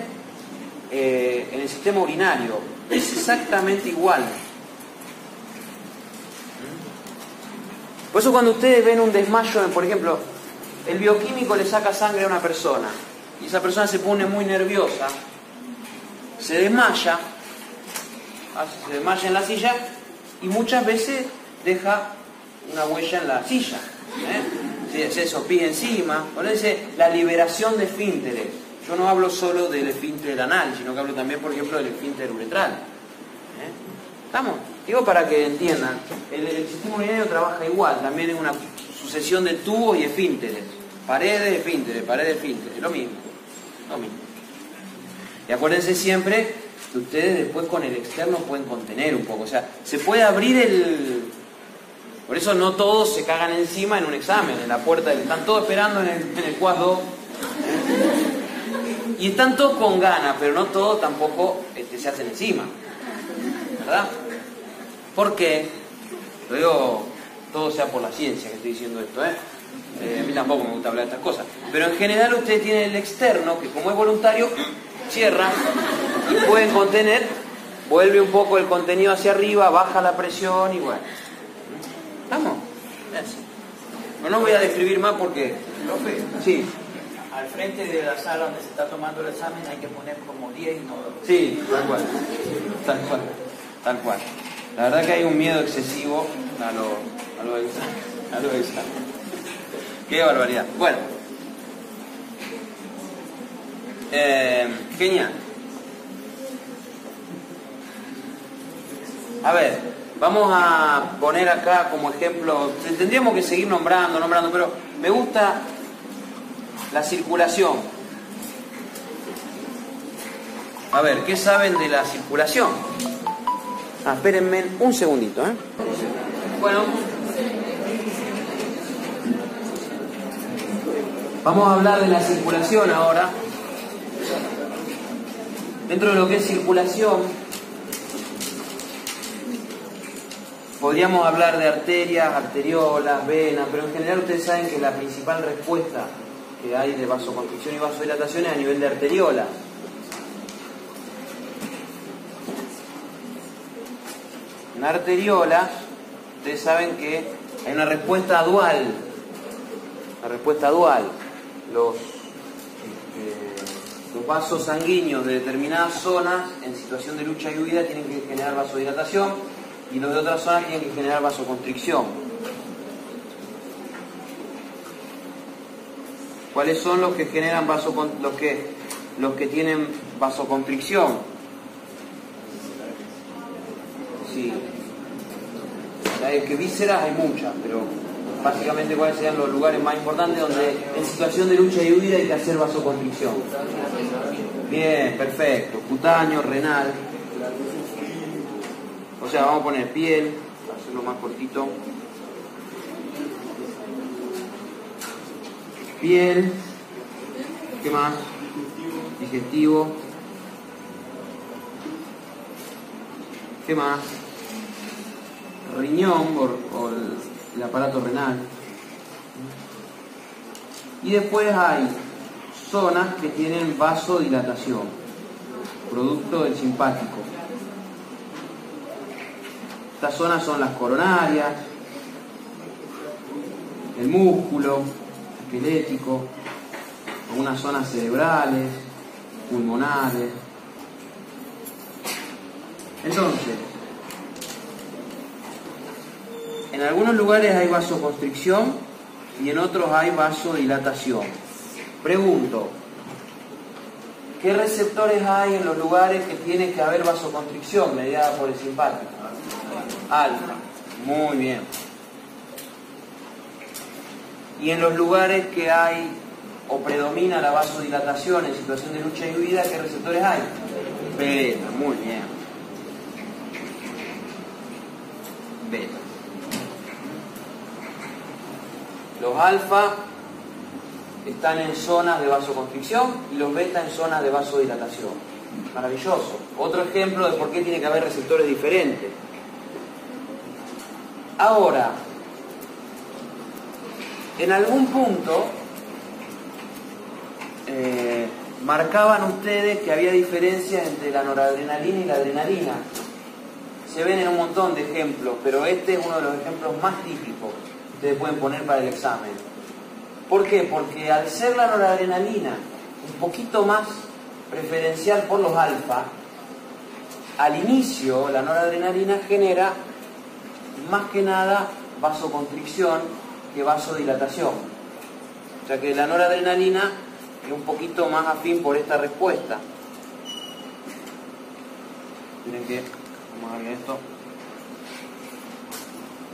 eh, en el sistema urinario. Es exactamente igual. Por eso cuando ustedes ven un desmayo, por ejemplo, el bioquímico le saca sangre a una persona y esa persona se pone muy nerviosa, se desmaya, hace- se desmaya en la silla y muchas veces deja una huella en la silla. Eso, pie encima. Cuando dice la liberación de esfínteres, yo no hablo solo del esfínter anal, sino que hablo también, por ejemplo, del esfínter uretral. ¿eh? ¿Estamos? Digo para que entiendan, el, el sistema urinario trabaja igual, también es una sucesión de tubos y esfínteres. Paredes, esfínteres, paredes, esfínteres, lo mismo. Lo mismo. Y acuérdense siempre que ustedes después con el externo pueden contener un poco. O sea, se puede abrir el... Por eso no todos se cagan encima en un examen, en la puerta. del- Están todos esperando en el, en 2. Y están todos con ganas, pero no todos tampoco este, se hacen encima. ¿Verdad? ¿Por qué? Lo digo, todo sea por la ciencia que estoy diciendo esto, ¿eh? Eh, a mí tampoco me gusta hablar de estas cosas. Pero en general ustedes tienen el externo, que como es voluntario, cierra y pueden contener, vuelve un poco el contenido hacia arriba, baja la presión y bueno. ¿Estamos? No, no voy a describir más porque... Profe, Sí, al frente de la sala donde se está tomando el examen hay que poner como 10 inodoros. sí, tal cual. Tal cual. Tal cual. La verdad que hay un miedo excesivo a lo, a lo. A lo examen. Qué barbaridad. Bueno. Eh, genial. A ver, vamos a poner acá como ejemplo, tendríamos que seguir nombrando, nombrando, pero me gusta la circulación. A ver, ¿qué saben de la circulación? Ah, espérenme un segundito, ¿eh? Bueno. Vamos a hablar de la circulación ahora. Dentro de lo que es circulación, podríamos hablar de arterias, arteriolas, venas, pero en general ustedes saben que la principal respuesta que hay de vasoconstricción y vasodilatación es a nivel de arteriolas. En arteriolas, ustedes saben que hay una respuesta dual. La respuesta dual. Los, este, los vasos sanguíneos de determinadas zonas en situación de lucha y huida tienen que generar vasodilatación y los de otras zonas tienen que generar vasoconstricción. ¿Cuáles son los que generan vasocon los que los que tienen vasoconstricción? Sí. Es que vísceras hay muchas, pero básicamente cuáles serían los lugares más importantes donde en situación de lucha y huida hay que hacer vasoconstricción. Bien, perfecto. Cutáneo, renal. O sea, vamos a poner piel, para hacerlo más cortito. Piel. ¿Qué más? Digestivo. ¿Qué más? Riñón o, o el, aparato renal. Y después hay zonas que tienen vasodilatación, producto del simpático. Estas zonas son las coronarias, el músculo esquelético, algunas zonas cerebrales, pulmonares. Entonces, en algunos lugares hay vasoconstricción y en otros hay vasodilatación. Pregunto, ¿qué receptores hay en los lugares que tiene que haber vasoconstricción mediada por el simpático? Alfa. Muy bien. Y en los lugares que hay o predomina la vasodilatación en situación de lucha y huida, ¿qué receptores hay? Beta. Muy bien. Beta. Los alfa están en zonas de vasoconstricción y los beta en zonas de vasodilatación. Maravilloso. Otro ejemplo de por qué tiene que haber receptores diferentes. Ahora, en algún punto eh, marcaban ustedes que había diferencias entre la noradrenalina y la adrenalina. Se ven en un montón de ejemplos, pero este es uno de los ejemplos más típicos que ustedes pueden poner para el examen. ¿Por qué? Porque al ser la noradrenalina un poquito más preferencial por los alfa, al inicio la noradrenalina genera más que nada vasoconstricción que vasodilatación. Sea que la noradrenalina es un poquito más afín por esta respuesta. Miren que, vamos a ver esto.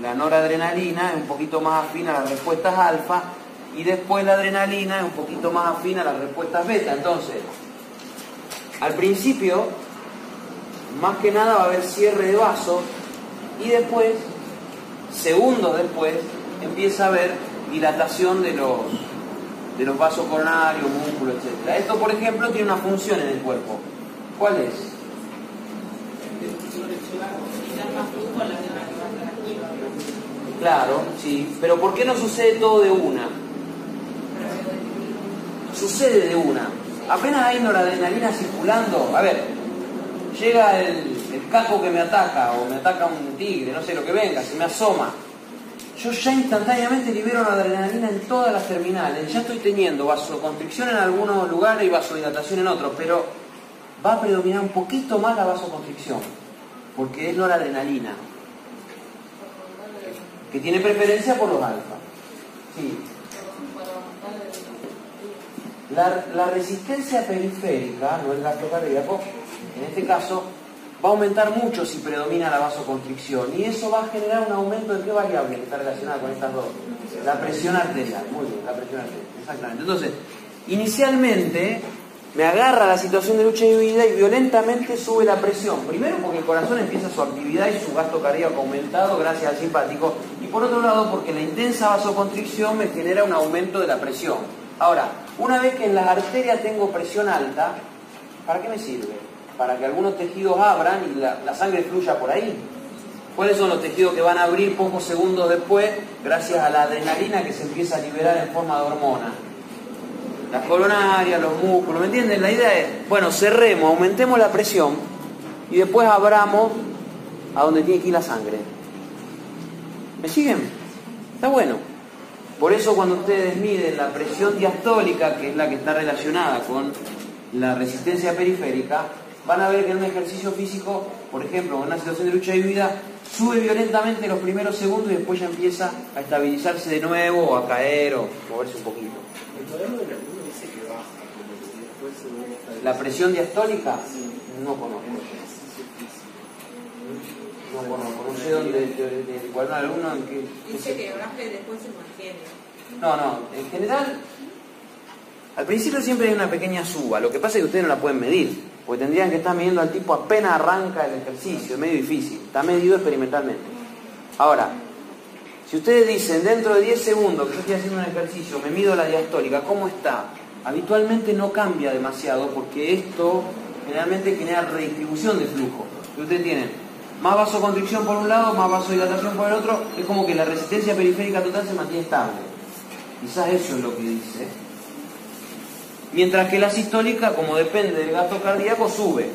La noradrenalina es un poquito más afín a las respuestas alfa y después la adrenalina es un poquito más afín a las respuestas beta. Entonces, al principio, más que nada va a haber cierre de vaso y después, segundos después, empieza a haber dilatación de los, de los vasos coronarios, músculos, etc. Esto, por ejemplo, tiene una función en el cuerpo. ¿Cuál es? Claro, sí, pero ¿por qué no sucede todo de una? Sucede de una. Apenas hay noradrenalina circulando, a ver, llega el, el caco que me ataca o me ataca un tigre, no sé lo que venga, se me asoma. Yo ya instantáneamente libero noradrenalina en todas las terminales. Ya estoy teniendo vasoconstricción en algunos lugares y vasodilatación en otros, pero va a predominar un poquito más la vasoconstricción, porque es noradrenalina, que tiene preferencia por los alfa. Sí. La, la resistencia periférica, no el gasto cardíaco, en este caso, va a aumentar mucho si predomina la vasoconstricción y eso va a generar un aumento de qué variable que está relacionada con estas dos. La presión arterial, muy bien, la presión arterial, exactamente. Entonces, inicialmente me agarra la situación de lucha y huida y violentamente sube la presión. Primero porque el corazón empieza su actividad y su gasto cardíaco aumentado gracias al simpático. Y por otro lado porque la intensa vasoconstricción me genera un aumento de la presión. Ahora, una vez que en las arterias tengo presión alta, ¿para qué me sirve? Para que algunos tejidos abran y la, sangre fluya por ahí. ¿Cuáles son los tejidos que van a abrir pocos segundos después gracias a la adrenalina que se empieza a liberar en forma de hormona? las coronarias, los músculos, ¿me entienden? La idea es, bueno, cerremos, aumentemos la presión y después abramos a donde tiene que ir la sangre. ¿Me siguen? Está bueno. Por eso cuando ustedes miden la presión diastólica, que es la que está relacionada con la resistencia periférica, van a ver que en un ejercicio físico, por ejemplo, en una situación de lucha y vida, sube violentamente los primeros segundos y después ya empieza a estabilizarse de nuevo o a caer o moverse un poquito. El modelo de alguno dice que baja, después se vuelve a. La presión diastólica, no conozco. No conozco, no sé dónde, de, de, de cuál alumno en qué. Dice que baja y después se mantiene. No, no, en general, al principio siempre hay una pequeña suba. Lo que pasa es que ustedes no la pueden medir, porque tendrían que estar midiendo al tipo apenas arranca el ejercicio, es medio difícil. Está medido experimentalmente. Ahora, si ustedes dicen dentro de 10 segundos que yo estoy haciendo un ejercicio, me mido la diastólica, ¿cómo está? Habitualmente no cambia demasiado porque esto generalmente genera redistribución de flujo. Si ustedes tienen más vasoconstricción por un lado, más vasodilatación por el otro, es como que la resistencia periférica total se mantiene estable. Quizás eso es lo que dice. Mientras que la sistólica, como depende del gasto cardíaco, sube.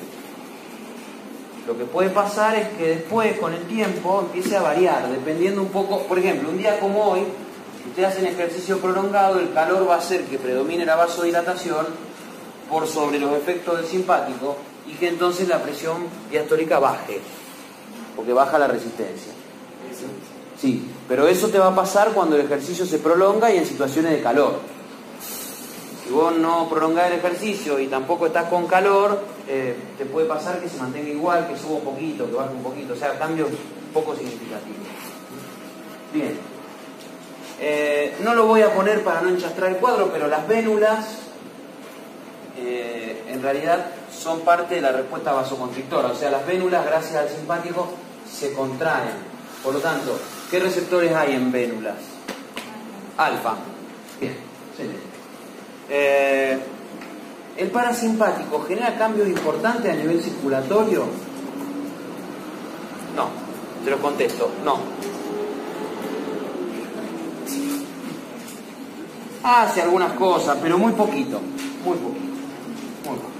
Lo que puede pasar es que después, con el tiempo, empiece a variar, dependiendo un poco, por ejemplo, un día como hoy, si ustedes hacen ejercicio prolongado, el calor va a hacer que predomine la vasodilatación por sobre los efectos del simpático y que entonces la presión diastólica baje, porque baja la resistencia. Sí, pero eso te va a pasar cuando el ejercicio se prolonga y en situaciones de calor. Si vos no prolongás el ejercicio y tampoco estás con calor, eh, te puede pasar que se mantenga igual, que suba un poquito, que baje un poquito, o sea, cambios poco significativos. Bien. Eh, no lo voy a poner para no enchastrar el cuadro, pero las vénulas eh, en realidad son parte de la respuesta vasoconstrictora, o sea, las vénulas, gracias al simpático, se contraen. Por lo tanto, ¿qué receptores hay en vénulas? Alfa. Bien. Eh, ¿El parasimpático genera cambios importantes a nivel circulatorio? No, te lo contesto, no. Hace algunas cosas, pero muy poquito, muy poquito, muy poquito.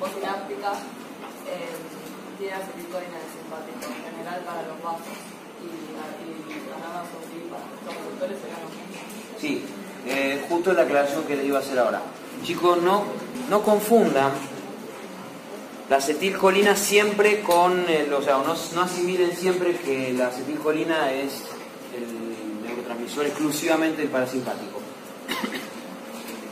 Hoy eh, tiene acetilcolina en el simpático, en general para los vasos, y, para los receptores serán los mismos. Sí, eh, justo la aclaración que les iba a hacer ahora. Chicos, no, no confundan la acetilcolina siempre con, el, o sea, no, no asimilen siempre que la acetilcolina es el neurotransmisor exclusivamente del parasimpático.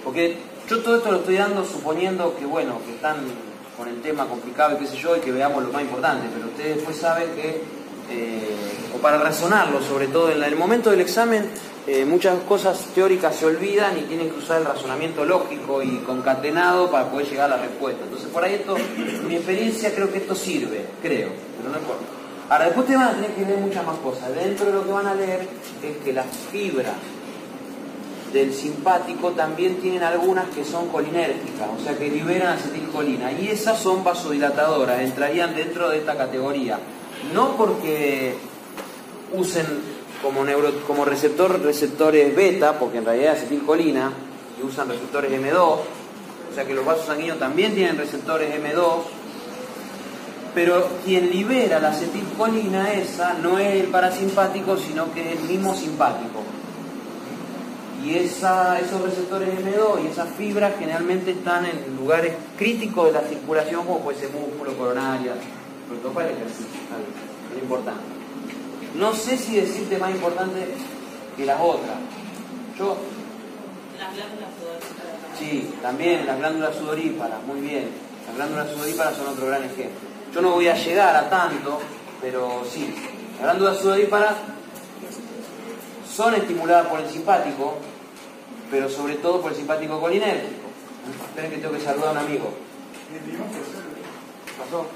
Porque yo todo esto lo estoy dando suponiendo que, bueno, que están con el tema complicado y qué sé yo, y que veamos lo más importante, pero ustedes después saben que, eh, o para razonarlo sobre todo, en el momento del examen eh, muchas cosas teóricas se olvidan y tienen que usar el razonamiento lógico y concatenado para poder llegar a la respuesta. Entonces por ahí esto, en mi experiencia creo que esto sirve, creo, pero no importa. Ahora después te van a tener que leer muchas más cosas. Dentro de lo que van a leer es que las fibras del simpático también tienen algunas que son colinérgicas, o sea que liberan acetilcolina, y esas son vasodilatadoras, entrarían dentro de esta categoría. No porque usen como, neuro, como receptor receptores beta, porque en realidad es acetilcolina, y usan receptores M2, o sea que los vasos sanguíneos también tienen receptores M2, pero quien libera la acetilcolina esa no es el parasimpático, sino que es el mismo simpático. Y esa, esos receptores M2 y esas fibras generalmente están en lugares críticos de la circulación, como puede ser músculo, coronaria, sobre todo para el ejercicio, es lo importante. No sé si decirte más importante que las otras. Yo, Las glándulas sudoríparas. sí, también las glándulas sudoríparas, muy bien. Las glándulas sudoríparas son otro gran ejemplo. Yo no voy a llegar a tanto, pero sí. Las glándulas sudoríparas son estimuladas por el simpático, pero sobre todo por el simpático colinérgico. Esperen que tengo que saludar a un amigo. ¿Qué pasó?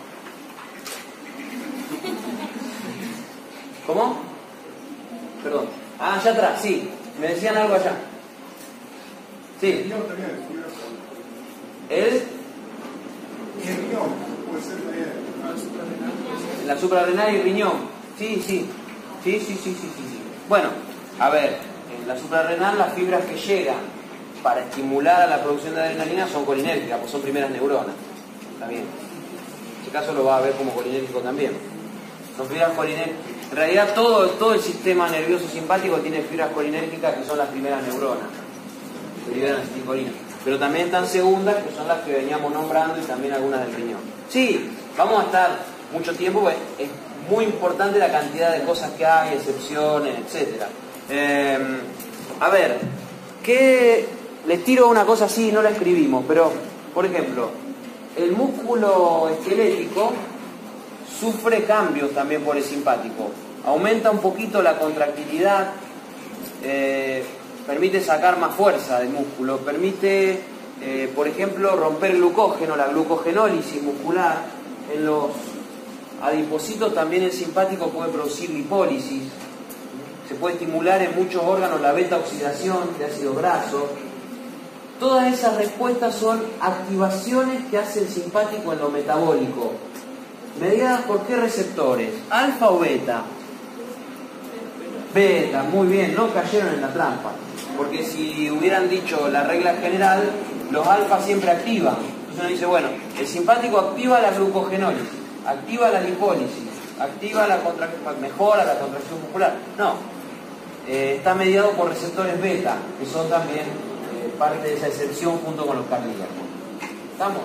¿Cómo? Perdón. Ah, allá atrás, sí. Me decían algo allá. Sí. Y el riñón puede ser también. la suprarrenal y el riñón. Sí, sí. Sí, sí, sí, sí, sí. Bueno, a ver, la suprarrenal las fibras que llegan para estimular a la producción de adrenalina son colinérgicas, pues son primeras neuronas. Está. En este caso lo va a ver como colinérgico también. Son fibras colinérgicas. En realidad todo, todo el sistema nervioso simpático tiene fibras colinérgicas que son las primeras neuronas. Pero también están segundas, que son las que veníamos nombrando, y también algunas del riñón. Sí, vamos a estar mucho tiempo, pues, es muy importante la cantidad de cosas que hay, excepciones, etc. a ver, ¿qué les tiro una cosa así, no la escribimos, pero, por ejemplo, el músculo esquelético sufre cambios también por el simpático. Aumenta un poquito la contractilidad, eh, permite sacar más fuerza del músculo, permite, eh, por ejemplo, romper el glucógeno, la glucogenólisis muscular. En los adipocitos también el simpático puede producir lipólisis. Se puede estimular en muchos órganos la beta oxidación de ácido graso. Todas esas respuestas son activaciones que hace el simpático en lo metabólico. ¿Mediadas por qué receptores? ¿Alfa o beta? Beta, muy bien, no cayeron en la trampa. Porque si hubieran dicho la regla general, los alfa siempre activan. Entonces uno dice, bueno, el simpático activa la glucogenólisis, activa la lipólisis, activa la contracción, mejora la contracción muscular. No, eh, está mediado por receptores beta, que son también eh, parte de esa excepción junto con los cardíacos. ¿Estamos?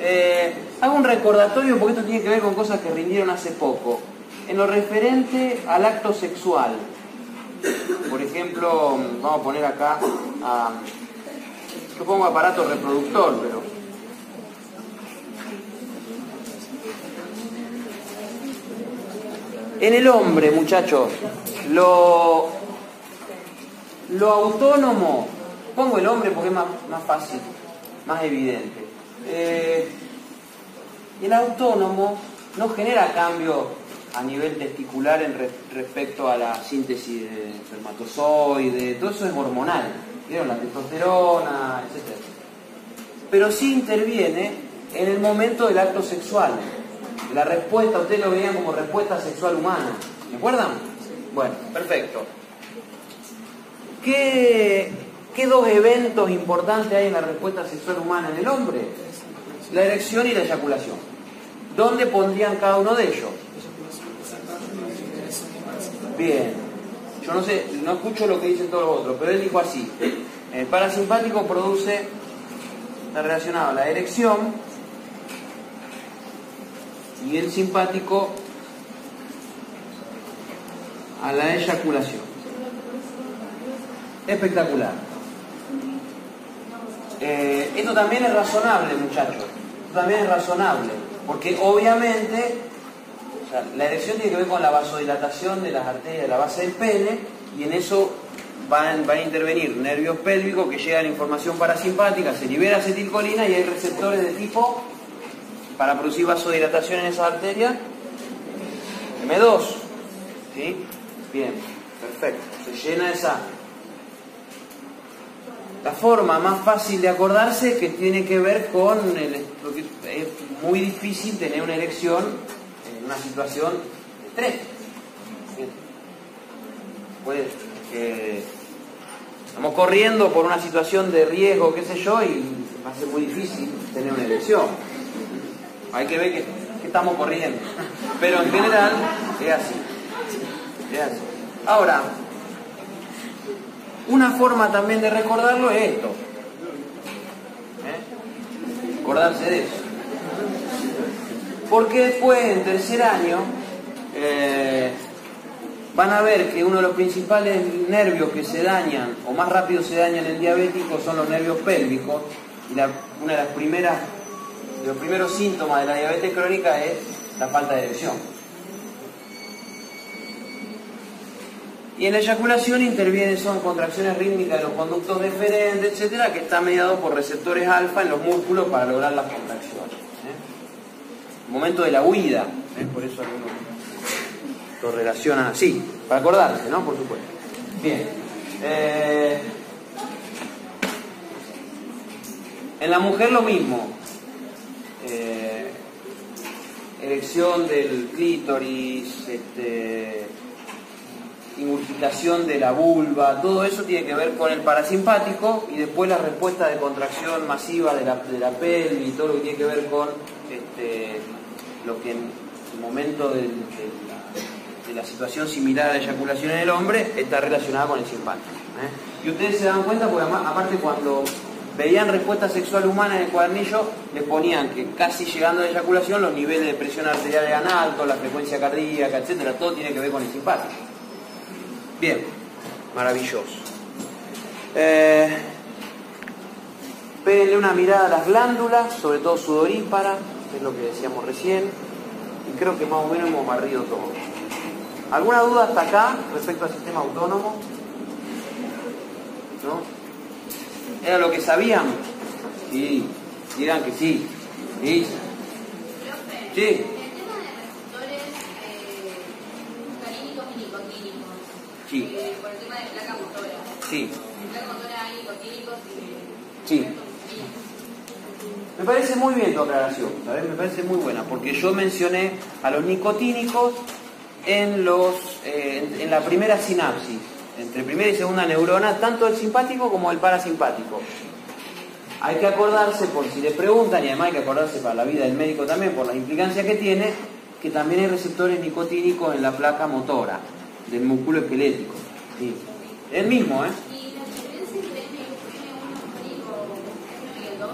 Eh, hago un recordatorio porque esto tiene que ver con cosas que rindieron hace poco. En lo referente al acto sexual, por ejemplo, vamos a poner acá, a, yo pongo aparato reproductor, pero En el hombre, muchachos, lo, lo autónomo, pongo el hombre porque es más, más fácil, más evidente. Eh, el autónomo no genera cambio a nivel testicular en re- respecto a la síntesis de espermatozoide, todo eso es hormonal. La testosterona, etc. Pero sí interviene en el momento del acto sexual. La respuesta, ustedes lo veían como respuesta sexual humana. ¿Me acuerdan? Bueno, perfecto. ¿Qué, qué dos eventos importantes hay en la respuesta sexual humana en el hombre? La erección y la eyaculación. ¿Dónde pondrían cada uno de ellos? Bien. Yo no sé, no escucho lo que dicen todos los otros, pero él dijo así. El parasimpático produce, está relacionado a la erección y el simpático a la eyaculación. Espectacular. Eh, esto también es razonable, muchachos. Esto también es razonable. Porque obviamente la erección tiene que ver con la vasodilatación de las arterias de la base del pene y en eso van, van a intervenir nervios pélvicos que llegan información parasimpática, se libera acetilcolina y hay receptores de tipo para producir vasodilatación en esas arterias. M2. ¿Sí? Bien, perfecto. Se llena esa. La forma más fácil de acordarse que tiene que ver con el, es muy difícil tener una erección en una situación de estrés. Puede que estamos corriendo por una situación de riesgo, qué sé yo, y va a ser muy difícil tener una erección. Hay que ver que, estamos corriendo. Pero en general es así. Ahora, una forma también de recordarlo es esto. ¿Eh? Acordarse de eso. Porque después, en tercer año, eh, van a ver que uno de los principales nervios que se dañan, o más rápido se dañan en diabético, son los nervios pélvicos. Y una de las primeras, los primeros síntomas de la diabetes crónica es la falta de erección. Y en la eyaculación intervienen, son contracciones rítmicas de los conductos deferentes, etcétera, que está mediado por receptores alfa en los músculos para lograr las contracciones. ¿eh? Momento de la huida, ¿eh? por eso algunos lo relacionan así, para acordarse, ¿no? Por supuesto. Bien. Eh, en la mujer lo mismo. Eh, erección del clítoris, este, de la vulva, todo eso tiene que ver con el parasimpático y después la respuesta de contracción masiva de la, de la pelvis todo lo que tiene que ver con este, lo que en el momento de, la, situación similar a la eyaculación en el hombre está relacionada con el simpático. ¿eh? Y ustedes se dan cuenta porque aparte cuando veían respuesta sexual humana en el cuadernillo, les ponían que casi llegando a la eyaculación los niveles de presión arterial eran altos, la frecuencia cardíaca, etcétera, todo tiene que ver con el simpático. Bien, maravilloso. Eh, una mirada a las glándulas, sobre todo sudoríparas, es lo que decíamos recién, y creo que más o menos hemos barrido todo. ¿Alguna duda hasta acá respecto al sistema autónomo? ¿No? ¿Era lo que sabían? Sí, digan que sí. Sí. Sí. el tema de receptores muscarínicos y nicotínicos. Sí. eh, por el tema de placa motora. Sí. En placa motora hay nicotínicos y. Sí. Sí. Me parece muy bien tu aclaración, ¿sabes? Me parece muy buena, porque yo mencioné a los nicotínicos en, los, eh, en, en la primera sinapsis, entre primera y segunda neurona, tanto el simpático como el parasimpático. Hay que acordarse, por si le preguntan, y además hay que acordarse para la vida del médico también, por la implicancia que tiene, que también hay receptores nicotínicos en la placa motora del músculo esquelético. Sí. El mismo, ¿eh? ¿Y la diferencia entre N1 y el 2?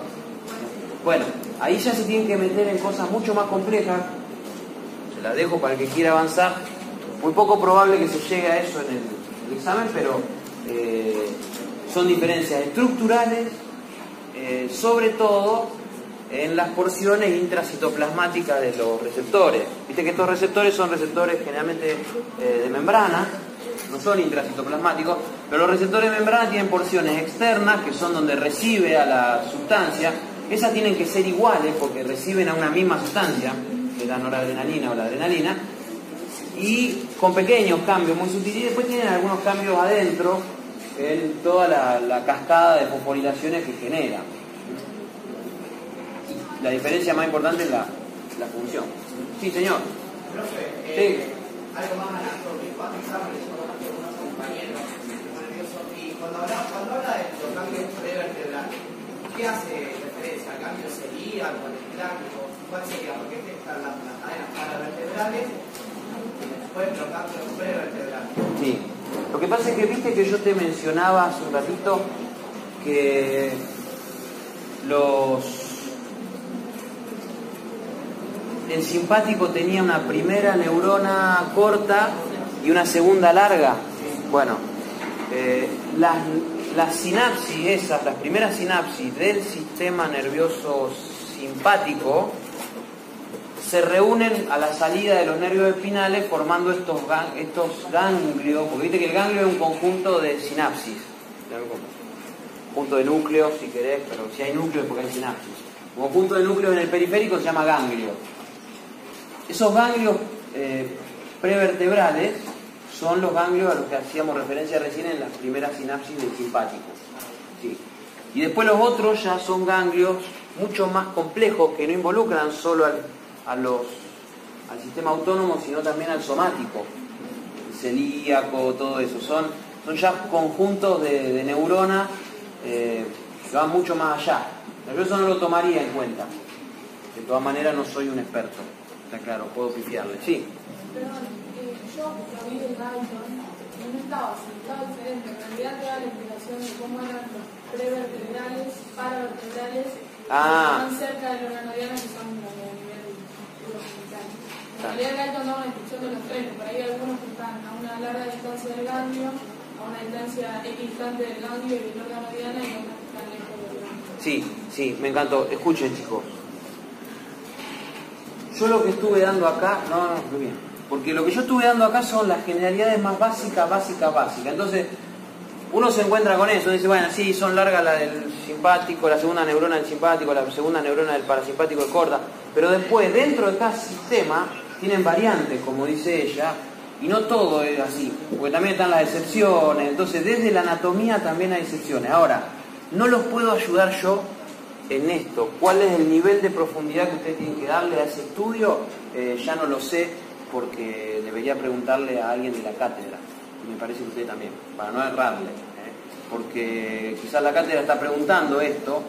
Bueno, ahí ya se tienen que meter en cosas mucho más complejas. Se las dejo para el que quiera avanzar. Muy poco probable que se llegue a eso en el, el examen, pero eh, son diferencias estructurales, eh, sobre todo en las porciones intracitoplasmáticas de los receptores. Viste que estos receptores son receptores generalmente eh, de membrana, no son intracitoplasmáticos, pero los receptores de membrana tienen porciones externas, que son donde recibe a la sustancia. Esas tienen que ser iguales porque reciben a una misma sustancia, que es la noradrenalina o la adrenalina, y con pequeños cambios muy sutiles, y después tienen algunos cambios adentro en toda la, la cascada de fosforilaciones que genera. La diferencia más importante es la, la función. Sí, señor. Profe, Sí. eh, algo más anatómico. Unos compañeros y cuando habla, cuando habla de los cambios prevertebrales, ¿qué hace referencia? ¿Al cambio celíaco, al esclávico? ¿Cuál sería? Porque es que están las, las cadenas paravertebrales Sí. Lo que pasa es que viste que yo te mencionaba hace un ratito que los el simpático tenía una primera neurona corta y una segunda larga. Bueno, eh, las, las sinapsis esas, las primeras sinapsis del sistema nervioso simpático se reúnen a la salida de los nervios espinales formando estos, estos ganglios, porque viste que el ganglio es un conjunto de sinapsis, conjunto de núcleos si querés, pero si hay núcleos porque hay sinapsis. Un conjunto de núcleos en el periférico se llama ganglio. Esos ganglios eh, prevertebrales son los ganglios a los que hacíamos referencia recién en las primeras sinapsis del simpático. Sí. Y después los otros ya son ganglios mucho más complejos que no involucran solo al, a los, al sistema autónomo, sino también al somático, el celíaco, todo eso. Son, son ya conjuntos de, de neuronas eh, que van mucho más allá. Pero yo eso no lo tomaría en cuenta. De todas maneras no soy un experto. Está claro, puedo pifiarle. Sí. Perdón, eh, yo lo vi en y no estaba estaba diferente. En realidad te da la explicación de cómo eran los prevertebrales, paravertebrales, Ah. que están cerca del órgano diana que son urogenital. En Claro. realidad Dalton da una descripción de los tres, por ahí algunos que están a una larga distancia del ganglio, a una distancia equidistante del ganglio y del órgano diana y otros que están lejos del ganglio. Sí, sí, me encantó. Escuchen, chicos. Yo lo que estuve dando acá, no, no, muy bien. Porque lo que yo estuve dando acá son las generalidades más básicas, básicas, básicas. Entonces, uno se encuentra con eso, dice, bueno, sí, son largas la del simpático, la segunda neurona del simpático, la segunda neurona del parasimpático es corta. Pero después, dentro de cada sistema, tienen variantes, como dice ella, y no todo es así, porque también están las excepciones. Entonces, desde la anatomía también hay excepciones. Ahora, no los puedo ayudar yo en esto. ¿Cuál es el nivel de profundidad que ustedes tienen que darle a ese estudio? Eh, ya no lo sé porque debería preguntarle a alguien de la cátedra. Y me parece que usted también, para no errarle. ¿eh? Porque quizás la cátedra está preguntando esto.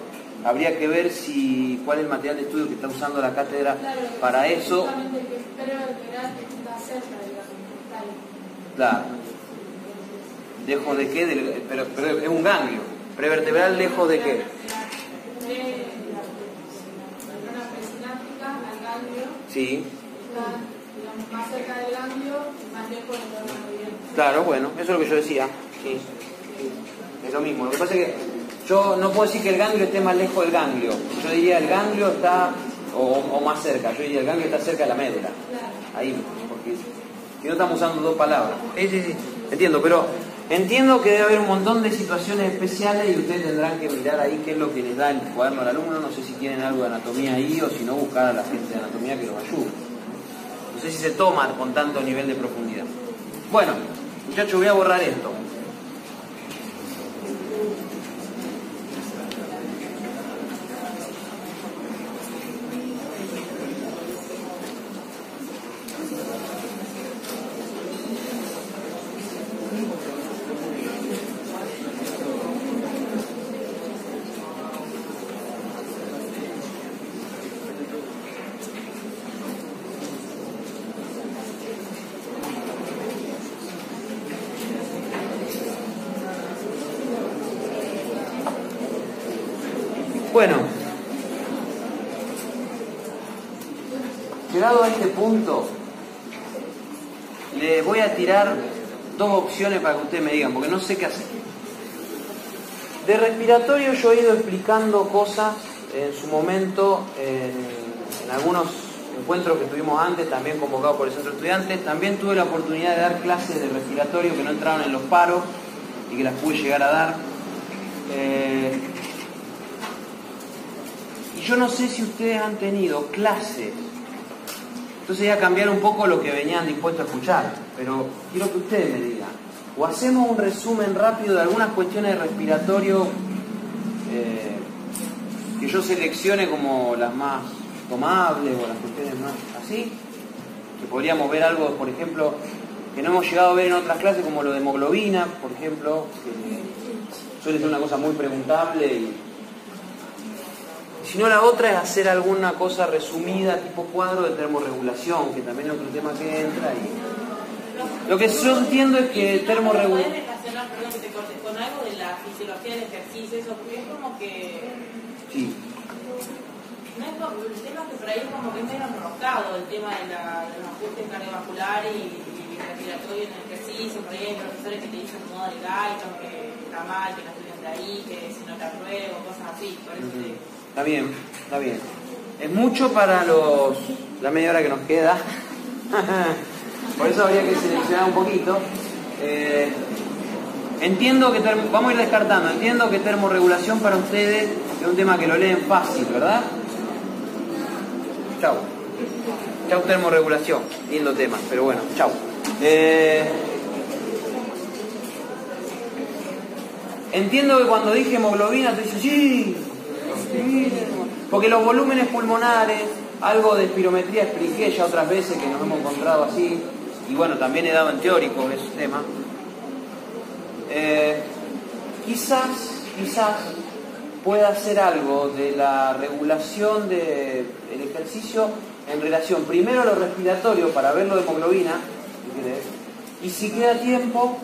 Habría que ver si cuál es el material de estudio que está usando la cátedra Claro, para eso. Es ahí. Claro. ¿Lejos de qué? Pero, pero es un ganglio. Prevertebral lejos de qué? Sí. Más cerca del ganglio y más lejos del órgano. Claro, bueno, eso es lo que yo decía. Sí. Es lo mismo. Lo que pasa es que yo no puedo decir que el ganglio esté más lejos del ganglio. Yo diría el ganglio está, o, o más cerca, yo diría el ganglio está cerca de la médula. Ahí, porque si no estamos usando dos palabras. Sí, sí, sí, entiendo, pero entiendo que debe haber un montón de situaciones especiales y ustedes tendrán que mirar ahí qué es lo que les da el cuaderno al alumno. No sé si tienen algo de anatomía ahí o si no buscar a la gente de anatomía que los ayude. No sé si se toma con tanto nivel de profundidad. Bueno, muchachos, voy a borrar esto. Bueno, llegado a este punto, le voy a tirar dos para que ustedes me digan, porque no sé qué hacer. De respiratorio yo he ido explicando cosas en su momento en, en algunos encuentros que tuvimos antes, también convocados por el Centro de Estudiantes. También tuve la oportunidad de dar clases de respiratorio que no entraron en los paros y que las pude llegar a dar. Eh, y yo no sé si ustedes han tenido clases. Entonces ya cambiar un poco lo que venían dispuestos a escuchar, pero quiero que ustedes me digan. O hacemos un resumen rápido de algunas cuestiones de respiratorio eh, que yo seleccione como las más tomables o las cuestiones más así, que podríamos ver algo, por ejemplo, que no hemos llegado a ver en otras clases como lo de hemoglobina, por ejemplo, que suele ser una cosa muy preguntable y si no la otra es hacer alguna cosa resumida tipo cuadro de termorregulación, que también es otro tema que entra y lo que yo entiendo es que termorregulación ¿Puedes relacionar, perdón que te corte, con algo de la fisiología del ejercicio? Eso, porque es como que. sí, No es como, el tema es que por ahí es como que es medio enroscado el tema de, la, de los ajustes cardiovasculares y, y respiratorio en el ejercicio. Por ahí hay profesores que te dicen modo de Guyton, que está mal, que no estudian de ahí, que si no te apruebo, cosas así. Por eso te. Está bien, está bien. Es mucho para los la media hora que nos queda. [LAUGHS] Por eso habría que seleccionar un poquito. Eh, entiendo que termo- vamos a ir descartando. Entiendo que termorregulación para ustedes es un tema que lo leen fácil, ¿verdad? Chau. Chau termorregulación. Lindo tema, pero bueno, chau. Eh, entiendo que cuando dije hemoglobina te dices, sí, sí, porque los volúmenes pulmonares, algo de espirometría expliqué ya otras veces que nos hemos encontrado así, y bueno, también he dado en teórico ese tema. Eh, quizás, quizás pueda hacer algo de la regulación del ejercicio en relación primero a lo respiratorio para ver lo de hemoglobina, y si queda tiempo,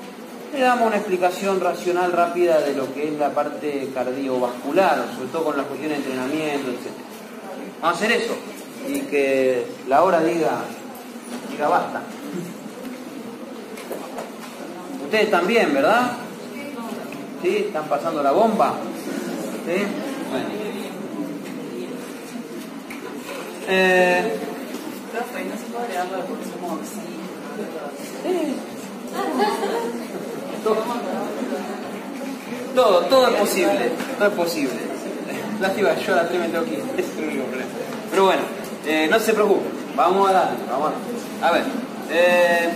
le damos una explicación racional rápida de lo que es la parte cardiovascular, sobre todo con las cuestiones de entrenamiento, etc. Vamos a hacer eso y que la hora diga, diga basta. Ustedes también, ¿verdad? ¿Sí? ¿Están pasando la bomba? ¿Sí? Bueno. Eh, todo, todo es posible, todo es posible. Lástima, yo a las 3 me tengo que ir. Pero bueno, eh, no se preocupen, vamos a darle, vamos A ver, eh,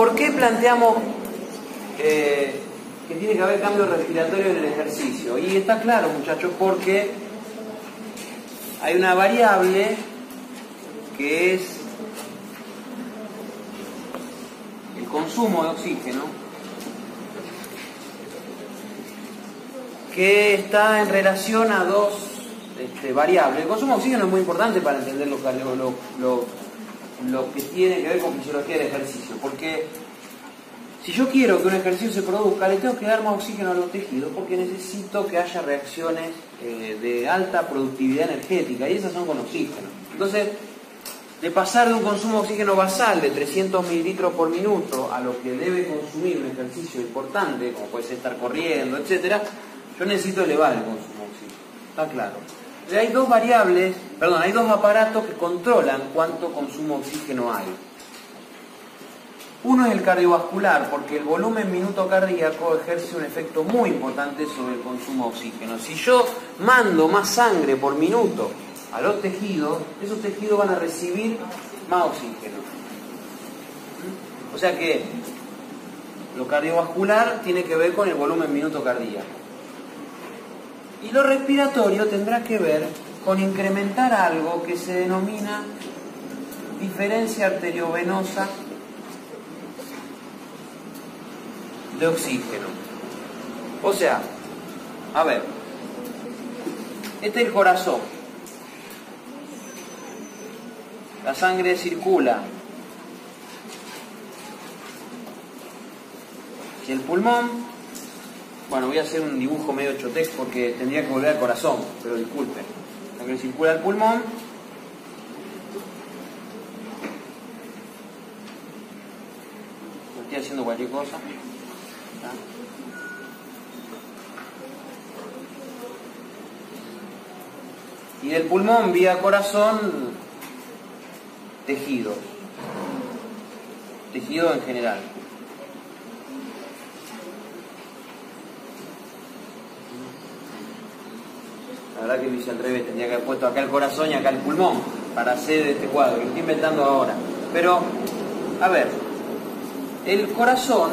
¿por qué planteamos eh, que tiene que haber cambio respiratorio en el ejercicio? Y está claro, muchachos, porque hay una variable que es el consumo de oxígeno, que está en relación a dos este, variables. El consumo de oxígeno es muy importante para entender lo, que tiene que ver con fisiología del ejercicio, porque si yo quiero que un ejercicio se produzca, le tengo que dar más oxígeno a los tejidos porque necesito que haya reacciones eh, de alta productividad energética y esas son con oxígeno. Entonces, de pasar de un consumo de oxígeno basal de 300 mililitros por minuto a lo que debe consumir un ejercicio importante, como puede ser estar corriendo, etcétera, yo necesito elevar el consumo de oxígeno. Está claro. Hay dos variables, perdón, hay dos aparatos que controlan cuánto consumo de oxígeno hay. Uno es el cardiovascular, porque el volumen minuto cardíaco ejerce un efecto muy importante sobre el consumo de oxígeno. Si yo mando más sangre por minuto a los tejidos, esos tejidos van a recibir más oxígeno. O sea que lo cardiovascular tiene que ver con el volumen minuto cardíaco. Y lo respiratorio tendrá que ver con incrementar algo que se denomina diferencia arteriovenosa de oxígeno. O sea, a ver, este es el corazón. La sangre circula Si el pulmón, bueno, voy a hacer un dibujo medio chotex porque tendría que volver al corazón, pero disculpen. Sangre circula al pulmón. Estoy haciendo cualquier cosa. Y del pulmón vía corazón, tejidos. Tejido en general. La verdad que lo hice al revés, tendría que haber puesto acá el corazón y acá el pulmón para hacer este cuadro, que estoy inventando ahora. Pero, a ver, el corazón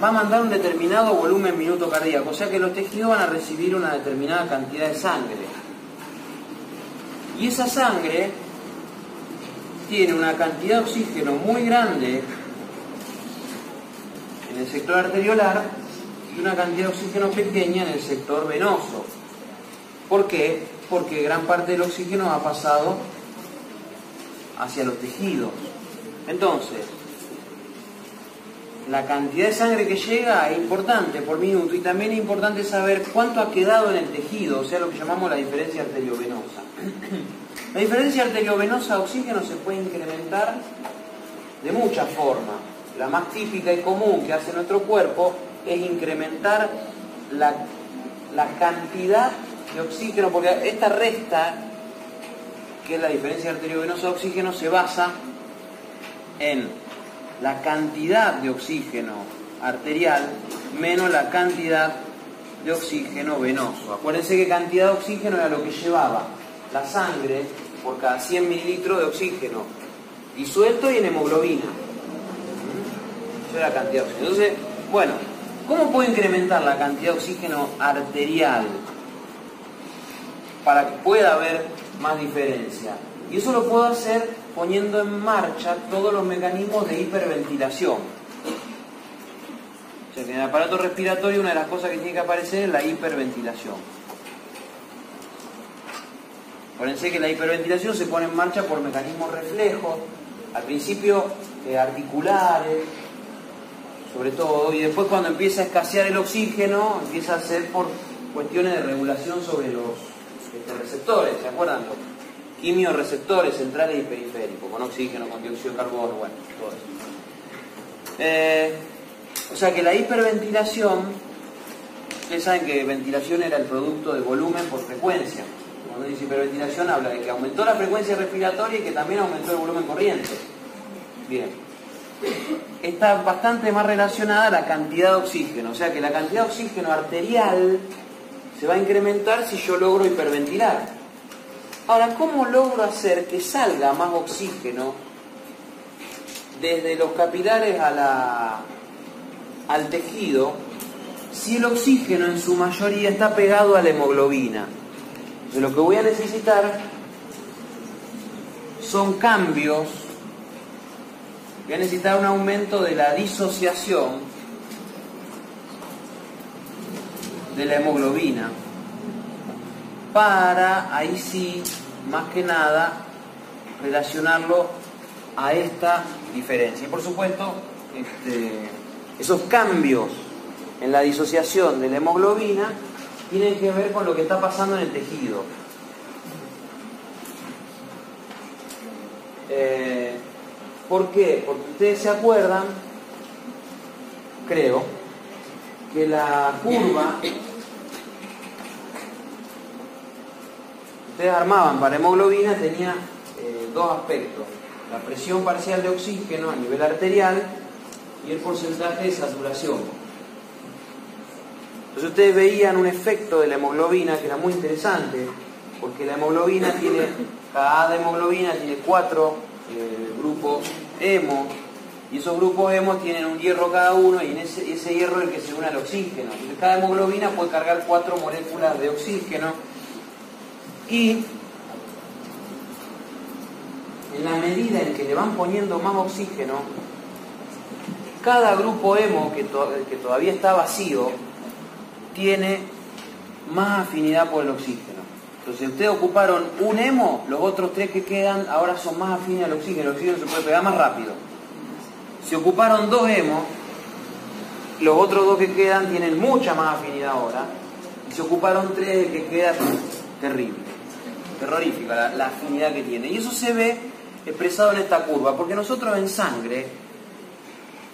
va a mandar un determinado volumen minuto cardíaco, o sea que los tejidos van a recibir una determinada cantidad de sangre. Y esa sangre tiene una cantidad de oxígeno muy grande en el sector arteriolar y una cantidad de oxígeno pequeña en el sector venoso. ¿Por qué? Porque gran parte del oxígeno ha pasado hacia los tejidos. Entonces, la cantidad de sangre que llega es importante por minuto y también es importante saber cuánto ha quedado en el tejido, o sea, lo que llamamos la diferencia arteriovenosa. [CLEARS THROAT] La diferencia arteriovenosa oxígeno se puede incrementar de muchas formas. La más típica y común que hace nuestro cuerpo es incrementar la, la cantidad de oxígeno, porque esta resta, que es la diferencia arteriovenosa de oxígeno, se basa en la cantidad de oxígeno arterial menos la cantidad de oxígeno venoso. Acuérdense que cantidad de oxígeno era lo que llevaba la sangre por cada 100 mililitros de oxígeno disuelto y en hemoglobina. Esa es la cantidad de oxígeno. Entonces, bueno, ¿cómo puedo incrementar la cantidad de oxígeno arterial para que pueda haber más diferencia? Y eso lo puedo hacer poniendo en marcha todos los mecanismos de hiperventilación. O sea, que en el aparato respiratorio una de las cosas que tiene que aparecer es la hiperventilación. Acuérdense que la hiperventilación se pone en marcha por mecanismos reflejos, al principio eh, articulares, sobre todo, y después cuando empieza a escasear el oxígeno, empieza a ser por cuestiones de regulación sobre los este, receptores, ¿se acuerdan? Los quimioreceptores centrales y periféricos, con oxígeno, con dióxido de carbono, bueno, todo eso. Eh, o sea que la hiperventilación, ustedes saben que ventilación era el producto de volumen por frecuencia. Cuando dice hiperventilación habla de que aumentó la frecuencia respiratoria y que también aumentó el volumen corriente. Bien. Está bastante más relacionada a la cantidad de oxígeno, o sea que la cantidad de oxígeno arterial se va a incrementar si yo logro hiperventilar. Ahora, ¿cómo logro hacer que salga más oxígeno desde los capilares al tejido si el oxígeno en su mayoría está pegado a la hemoglobina? De lo que voy a necesitar son cambios, voy a necesitar un aumento de la disociación de la hemoglobina para ahí sí, más que nada, relacionarlo a esta diferencia. Y por supuesto, este, esos cambios en la disociación de la hemoglobina tienen que ver con lo que está pasando en el tejido. Eh, ¿Por qué? Porque ustedes se acuerdan, creo, que la curva, ustedes armaban para hemoglobina, tenía eh, dos aspectos. La presión parcial de oxígeno a nivel arterial y el porcentaje de saturación. Entonces ustedes veían un efecto de la hemoglobina que era muy interesante, porque la hemoglobina tiene, cada hemoglobina tiene cuatro eh, grupos hemo, y esos grupos hemo tienen un hierro cada uno, y en ese, hierro es el que se une al oxígeno. Entonces cada hemoglobina puede cargar cuatro moléculas de oxígeno, y en la medida en que le van poniendo más oxígeno, cada grupo hemo que todavía está vacío tiene más afinidad por el oxígeno. Entonces, ustedes ocuparon un hemo, los otros tres que quedan ahora son más afines al oxígeno. El oxígeno se puede pegar más rápido. Si ocuparon dos hemos, los otros dos que quedan tienen mucha más afinidad ahora. Y se ocuparon tres de que queda terrible, terrorífica la afinidad que tiene. Y eso se ve expresado en esta curva, porque nosotros en sangre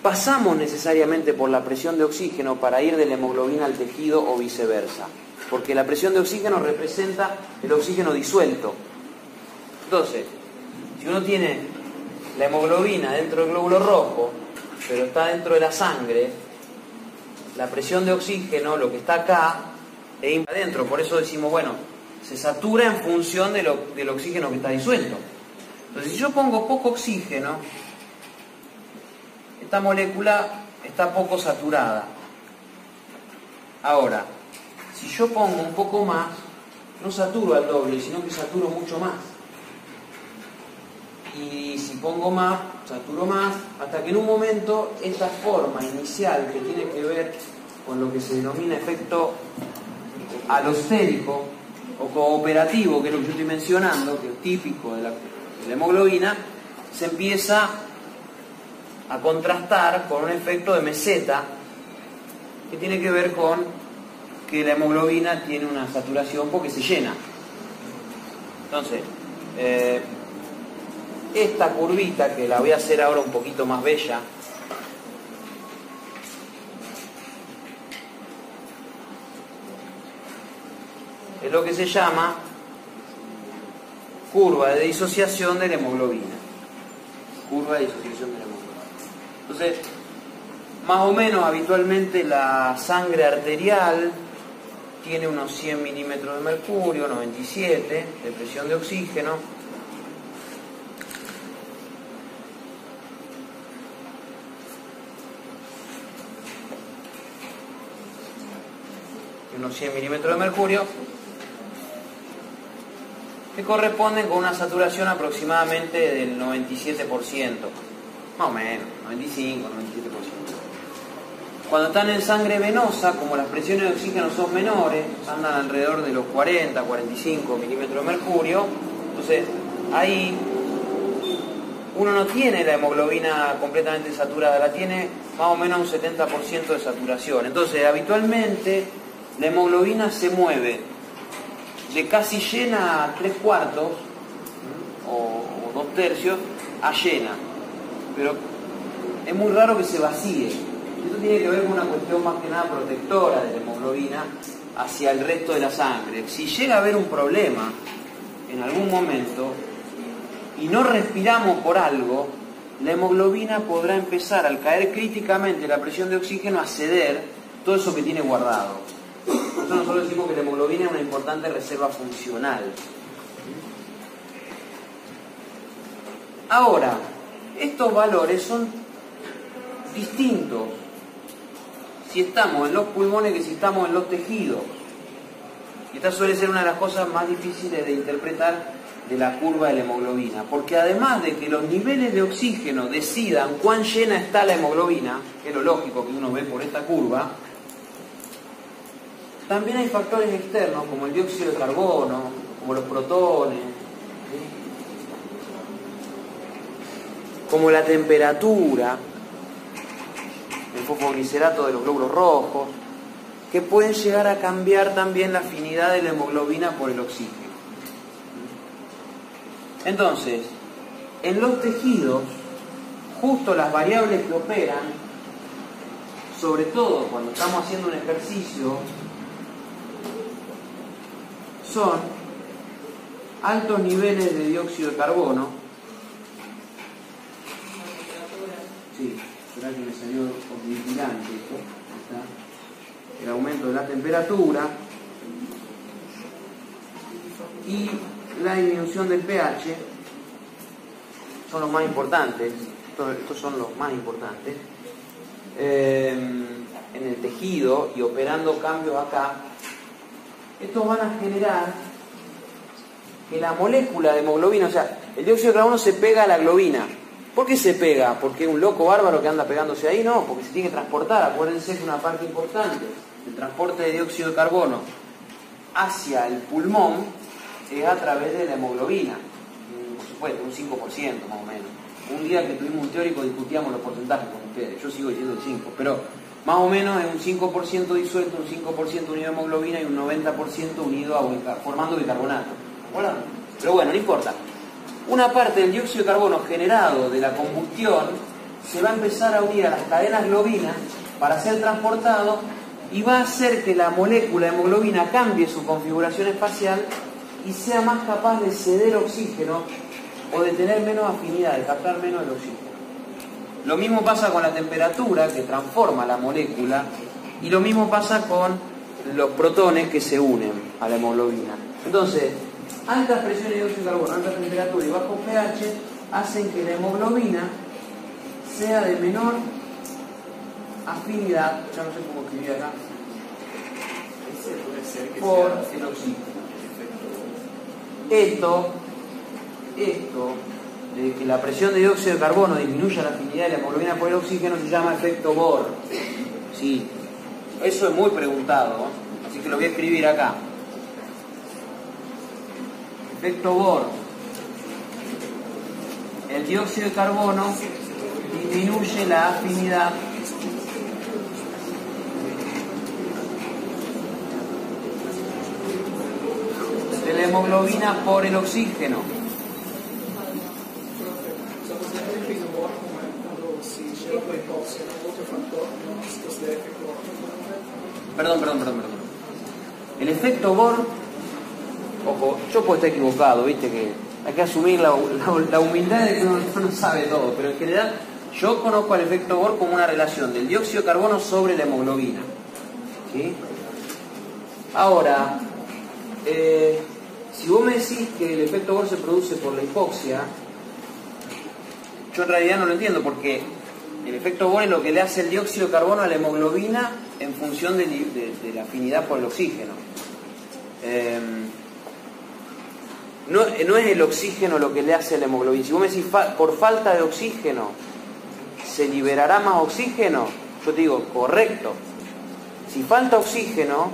pasamos necesariamente por la presión de oxígeno para ir de la hemoglobina al tejido o viceversa, porque la presión de oxígeno representa el oxígeno disuelto. Entonces, si uno tiene la hemoglobina dentro del glóbulo rojo, pero está dentro de la sangre, la presión de oxígeno, lo que está acá, es adentro. Por eso decimos, bueno, se satura en función de lo- del oxígeno que está disuelto. Entonces, si yo pongo poco oxígeno, esta molécula está poco saturada. Ahora, si yo pongo un poco más, no saturo al doble, sino que saturo mucho más. Y si pongo más, saturo más, hasta que en un momento esta forma inicial que tiene que ver con lo que se denomina efecto alostérico o cooperativo, que es lo que yo estoy mencionando, que es típico de la, hemoglobina, se empieza a contrastar con un efecto de meseta que tiene que ver con que la hemoglobina tiene una saturación porque se llena. Entonces, eh, esta curvita, que la voy a hacer ahora un poquito más bella, es lo que se llama curva de disociación de la hemoglobina. Curva de disociación de la hemoglobina. Entonces, más o menos habitualmente la sangre arterial tiene unos 100 milímetros de mercurio, 97 de presión de oxígeno. Unos 100 milímetros de mercurio, que corresponden con una saturación aproximadamente del 97%, más o menos, 95, 97%. Cuando están en sangre venosa, como las presiones de oxígeno son menores, andan alrededor de los 40, 45 milímetros de mercurio, entonces ahí uno no tiene la hemoglobina completamente saturada, la tiene más o menos un 70% de saturación. Entonces, habitualmente la hemoglobina se mueve de casi llena a tres cuartos o dos tercios a llena. Pero es muy raro que se vacíe. Esto tiene que ver con una cuestión más que nada protectora de la hemoglobina hacia el resto de la sangre. Si llega a haber un problema en algún momento y no respiramos por algo, la hemoglobina podrá empezar al caer críticamente la presión de oxígeno a ceder todo eso que tiene guardado. Eso nosotros decimos que la hemoglobina es una importante reserva funcional. Ahora, estos valores son distintos si estamos en los pulmones que si estamos en los tejidos. Y esta suele ser una de las cosas más difíciles de interpretar de la curva de la hemoglobina, porque además de que los niveles de oxígeno decidan cuán llena está la hemoglobina, que es lo lógico que uno ve por esta curva, también hay factores externos como el dióxido de carbono, como los protones, como la temperatura, el fosfoglicerato de los glóbulos rojos, que pueden llegar a cambiar también la afinidad de la hemoglobina por el oxígeno. Entonces, en los tejidos, justo las variables que operan, sobre todo cuando estamos haciendo un ejercicio, son altos niveles de dióxido de carbono. Sí, será que me salió esto. El aumento de la temperatura y la disminución del pH son los más importantes. Estos, estos son los más importantes. Eh, en el tejido y operando cambios acá, estos van a generar que la molécula de hemoglobina, o sea, el dióxido de carbono se pega a la globina. ¿Por qué se pega? ¿Porque es un loco bárbaro que anda pegándose ahí? No, porque se tiene que transportar. Acuérdense que una parte importante del transporte de dióxido de carbono hacia el pulmón es a través de la hemoglobina. Mm, Por supuesto, un 5% más o menos. Un día que tuvimos un teórico discutíamos los porcentajes con ustedes. Yo sigo diciendo el 5, pero Más o menos es un 5% disuelto, un 5% unido a hemoglobina y un 90% unido a formando bicarbonato. ¿Bueno? Pero bueno, no importa. Una parte del dióxido de carbono generado de la combustión se va a empezar a unir a las cadenas globinas para ser transportado y va a hacer que la molécula de hemoglobina cambie su configuración espacial y sea más capaz de ceder oxígeno o de tener menos afinidad, de captar menos el oxígeno. Lo mismo pasa con la temperatura que transforma la molécula y lo mismo pasa con los protones que se unen a la hemoglobina. Entonces, altas presiones de dióxido de carbono, alta temperatura y bajo pH hacen que la hemoglobina sea de menor afinidad, ya no sé cómo escribir acá, por el oxígeno. Esto, esto, de que la presión de dióxido de carbono disminuya la afinidad de la hemoglobina por el oxígeno se llama efecto Bohr. Sí, eso es muy preguntado, así que lo voy a escribir acá. Efecto Bohr. El dióxido de carbono disminuye la afinidad de la hemoglobina por el oxígeno. Perdón, perdón, perdón, perdón. El efecto Bohr, ojo, yo puedo estar equivocado, viste que hay que asumir la, humildad de que uno no sabe todo, pero en general yo conozco el efecto Bohr como una relación del dióxido de carbono sobre la hemoglobina. ¿sí? Ahora, eh, si vos me decís que el efecto Bohr se produce por la hipoxia, yo en realidad no lo entiendo porque el efecto Bohr es lo que le hace el dióxido de carbono a la hemoglobina en función de, la afinidad por el oxígeno. Eh, no, no es el oxígeno lo que le hace la hemoglobina. Si vos me decís por falta de oxígeno se liberará más oxígeno, yo te digo, correcto. Si falta oxígeno,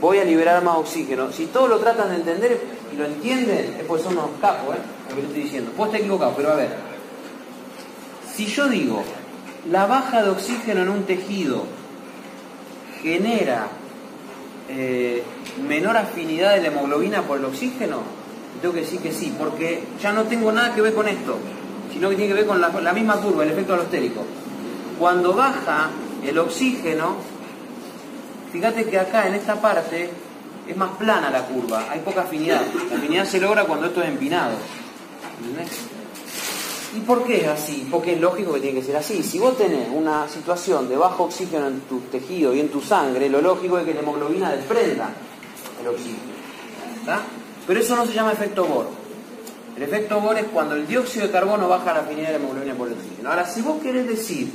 voy a liberar más oxígeno. Si todos lo tratan de entender y lo entienden, es porque son unos capos, ¿eh? Lo que te estoy diciendo. Puedo estar equivocado, pero a ver. Si yo digo, la baja de oxígeno en un tejido genera eh, menor afinidad de la hemoglobina por el oxígeno, tengo que decir que sí, porque ya no tengo nada que ver con esto, sino que tiene que ver con la, la misma curva, el efecto alostérico. Cuando baja el oxígeno, fíjate que acá en esta parte es más plana la curva, hay poca afinidad. La afinidad se logra cuando esto es empinado. ¿entendés? ¿Y por qué es así? Porque es lógico que tiene que ser así. Si vos tenés una situación de bajo oxígeno en tu tejido y en tu sangre, lo lógico es que la hemoglobina desprenda el oxígeno. ¿está? Pero eso no se llama efecto Bohr. El efecto Bohr es cuando el dióxido de carbono baja la afinidad de la hemoglobina por el oxígeno. Ahora, si vos querés decir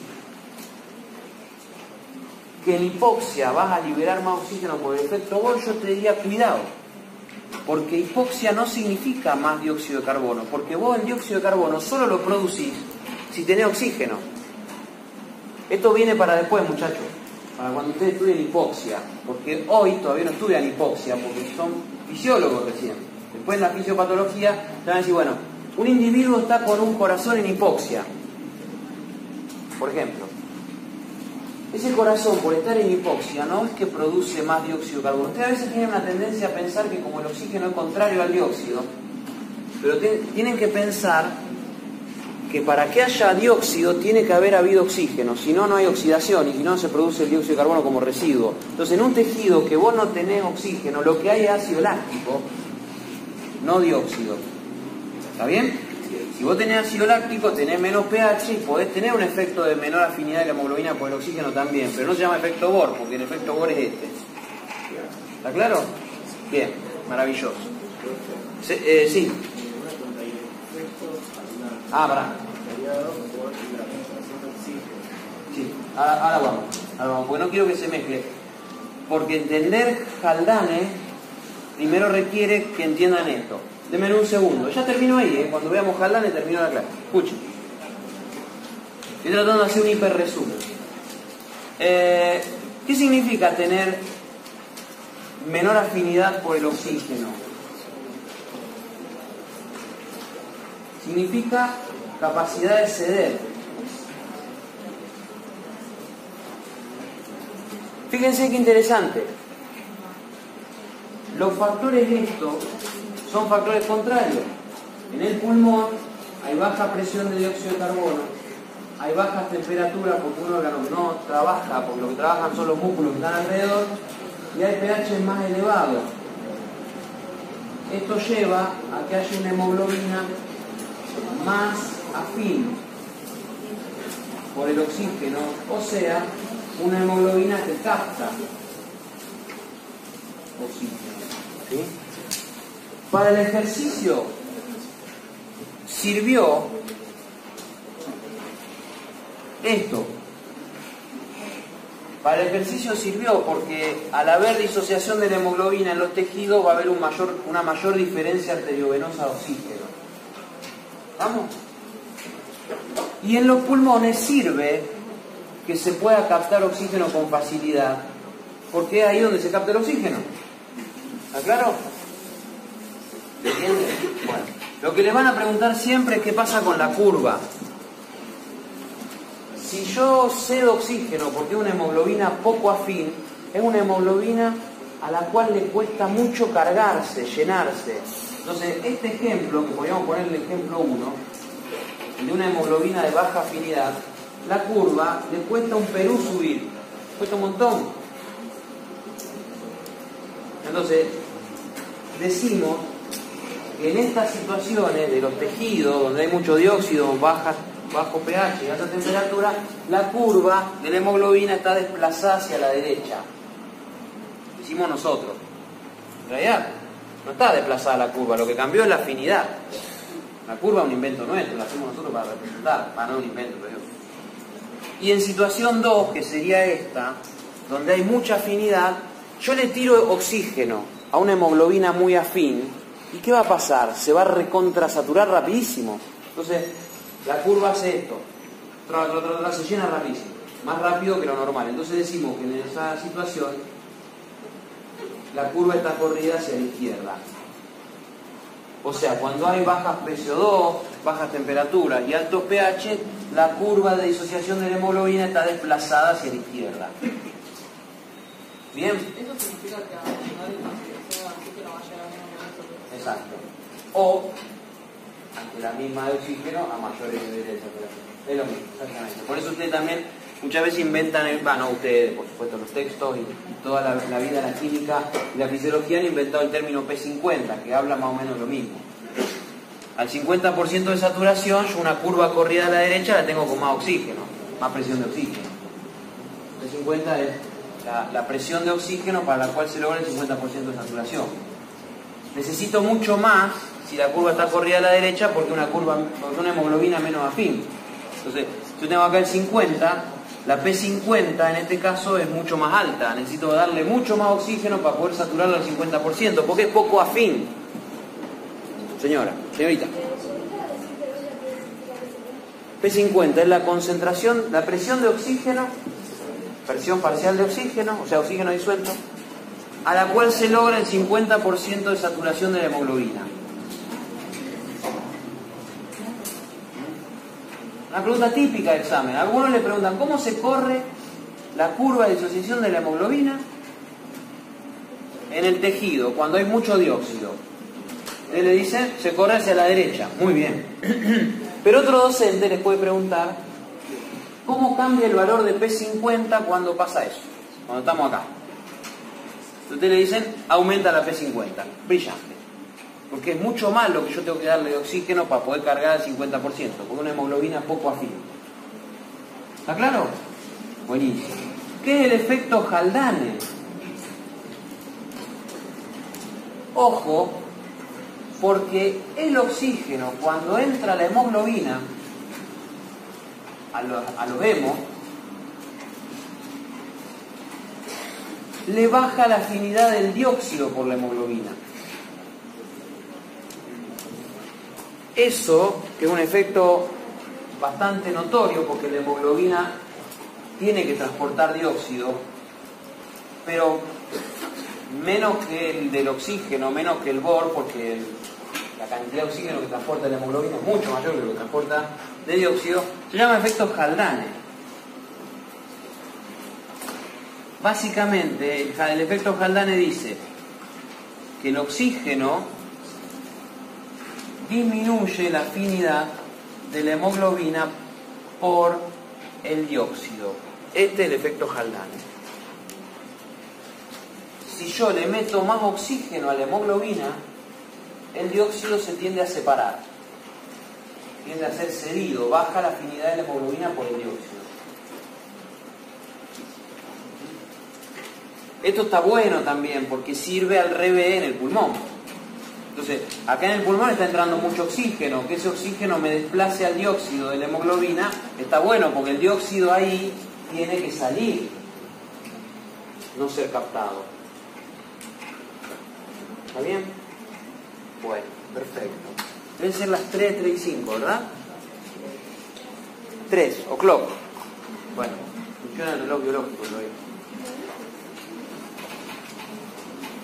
que en hipoxia vas a liberar más oxígeno por el efecto Bohr, yo te diría cuidado. Porque hipoxia no significa más dióxido de carbono, porque vos el dióxido de carbono solo lo producís si tenés oxígeno. Esto viene para después, muchachos, para cuando ustedes estudien hipoxia, porque hoy todavía no estudian hipoxia, porque son fisiólogos recién. Después en la fisiopatología te van a decir, bueno, un individuo está con un corazón en hipoxia, por ejemplo. Ese corazón, por estar en hipoxia, no es que produce más dióxido de carbono. Ustedes a veces tienen una tendencia a pensar que como el oxígeno es contrario al dióxido, pero tienen que pensar que para que haya dióxido tiene que haber habido oxígeno, si no, no hay oxidación y si no, no se produce el dióxido de carbono como residuo. Entonces, en un tejido que vos no tenés oxígeno, lo que hay es ácido láctico, no dióxido. ¿Está bien? Si vos tenés ácido láctico, tenés menos pH y podés tener un efecto de menor afinidad de la hemoglobina por el oxígeno también, pero no se llama efecto Bohr, porque el efecto Bohr es este. ¿Está claro? Bien, maravilloso. Eh, sí. Ah, pará. Sí, ahora, ahora vamos, ahora vamos, porque no quiero que se mezcle. Porque entender Haldane primero requiere que entiendan esto. Denme un segundo, ya termino ahí, ¿eh? cuando veamos Haldane termino la clase. Escuchen. Estoy tratando de hacer un hiperresumen. Eh, ¿Qué significa tener menor afinidad por el oxígeno? Significa capacidad de ceder. Fíjense qué interesante. Los factores estos son factores contrarios. En el pulmón hay baja presión de dióxido de carbono, hay bajas temperaturas porque un órgano no trabaja, porque lo que trabajan son los músculos que están alrededor, y hay pH más elevados. Esto lleva a que haya una hemoglobina más afín por el oxígeno, o sea, una hemoglobina que capta oxígeno. Para el ejercicio sirvió esto. Para el ejercicio sirvió porque al haber disociación de la hemoglobina en los tejidos va a haber mayor, una mayor diferencia arteriovenosa de oxígeno. ¿Vamos? Y en los pulmones sirve que se pueda captar oxígeno con facilidad, porque es ahí donde se capta el oxígeno. ¿Está claro? ¿Entienden? Bueno, lo que les van a preguntar siempre es qué pasa con la curva. Si yo cedo oxígeno porque una hemoglobina poco afín, es una hemoglobina a la cual le cuesta mucho cargarse, llenarse. Entonces, este ejemplo, que podríamos poner el ejemplo 1, de una hemoglobina de baja afinidad, la curva le cuesta un Perú subir, cuesta un montón. Entonces, decimos en estas situaciones de los tejidos, donde hay mucho dióxido, baja, bajo pH y alta temperatura, la curva de la hemoglobina está desplazada hacia la derecha. Decimos nosotros. En realidad, no está desplazada la curva, lo que cambió es la afinidad. La curva es un invento nuestro, la hacemos nosotros para representar, para no un invento, pero Y en situación 2, que sería esta, donde hay mucha afinidad, yo le tiro oxígeno a una hemoglobina muy afín, ¿y qué va a pasar? Se va a recontrasaturar rapidísimo. Entonces, la curva hace esto, se llena rapidísimo, más rápido que lo normal. Entonces decimos que en esa situación la curva está corrida hacia la izquierda. O sea, cuando hay bajas PCO2, bajas temperaturas y altos pH, la curva de disociación de la hemoglobina está desplazada hacia la izquierda. ¿Bien? Eso significa que a menor disociación de oxígeno va a llegar a menos O, ante la misma de oxígeno, a mayores niveles de saturación. Es lo mismo, exactamente. Por eso ustedes también muchas veces inventan, el- bueno, ustedes, por supuesto, los textos y, toda la, la vida, la química y la fisiología han inventado el término P50, que habla más o menos lo mismo. Al 50% de saturación, yo una curva corrida a la derecha la tengo con más oxígeno, más presión de oxígeno. P50 es la presión de oxígeno para la cual se logra el 50% de saturación. Necesito mucho más si la curva está corrida a la derecha porque una curva, porque una hemoglobina menos afín. Entonces, yo tengo acá el 50, la P50 en este caso es mucho más alta. Necesito darle mucho más oxígeno para poder saturarlo al 50%, porque es poco afín. Señora, señorita. P50 es la concentración, la presión de oxígeno, presión parcial de oxígeno, o sea, oxígeno disuelto, a la cual se logra el 50% de saturación de la hemoglobina. Una pregunta típica de examen. Algunos le preguntan, ¿cómo se corre la curva de disociación de la hemoglobina en el tejido cuando hay mucho dióxido? Él le dice, se corre hacia la derecha. Muy bien. [CLEARS THROAT] Pero otro docente les puede preguntar, ¿cómo cambia el valor de P50 cuando pasa eso? Cuando estamos acá. Ustedes le dicen, aumenta la P50. Brillante. Porque es mucho más lo que yo tengo que darle de oxígeno para poder cargar al 50%, porque una hemoglobina poco afín. ¿Está claro? Buenísimo. ¿Qué es el efecto Haldane? Ojo, porque el oxígeno, cuando entra la hemoglobina a los, a los hemos, le baja la afinidad del dióxido por la hemoglobina. Eso, que es un efecto bastante notorio, porque la hemoglobina tiene que transportar dióxido, pero menos que el del oxígeno, menos que el BOR, porque la cantidad de oxígeno que transporta la hemoglobina es mucho mayor que lo que transporta de dióxido, se llama efecto Haldane. Básicamente, el, efecto Haldane dice que el oxígeno disminuye la afinidad de la hemoglobina por el dióxido. Este es el efecto Haldane. Si yo le meto más oxígeno a la hemoglobina, el dióxido se tiende a separar, tiende a ser cedido, baja la afinidad de la hemoglobina por el dióxido. Esto está bueno también porque sirve al revés en el pulmón. Entonces, acá en el pulmón está entrando mucho oxígeno, que ese oxígeno me desplace al dióxido de la hemoglobina, está bueno porque el dióxido ahí tiene que salir, no ser captado. ¿Está bien? Bueno, perfecto. Deben ser las 3, 3 y 5, ¿verdad? 3, o'clock. Bueno, funciona el reloj biológico.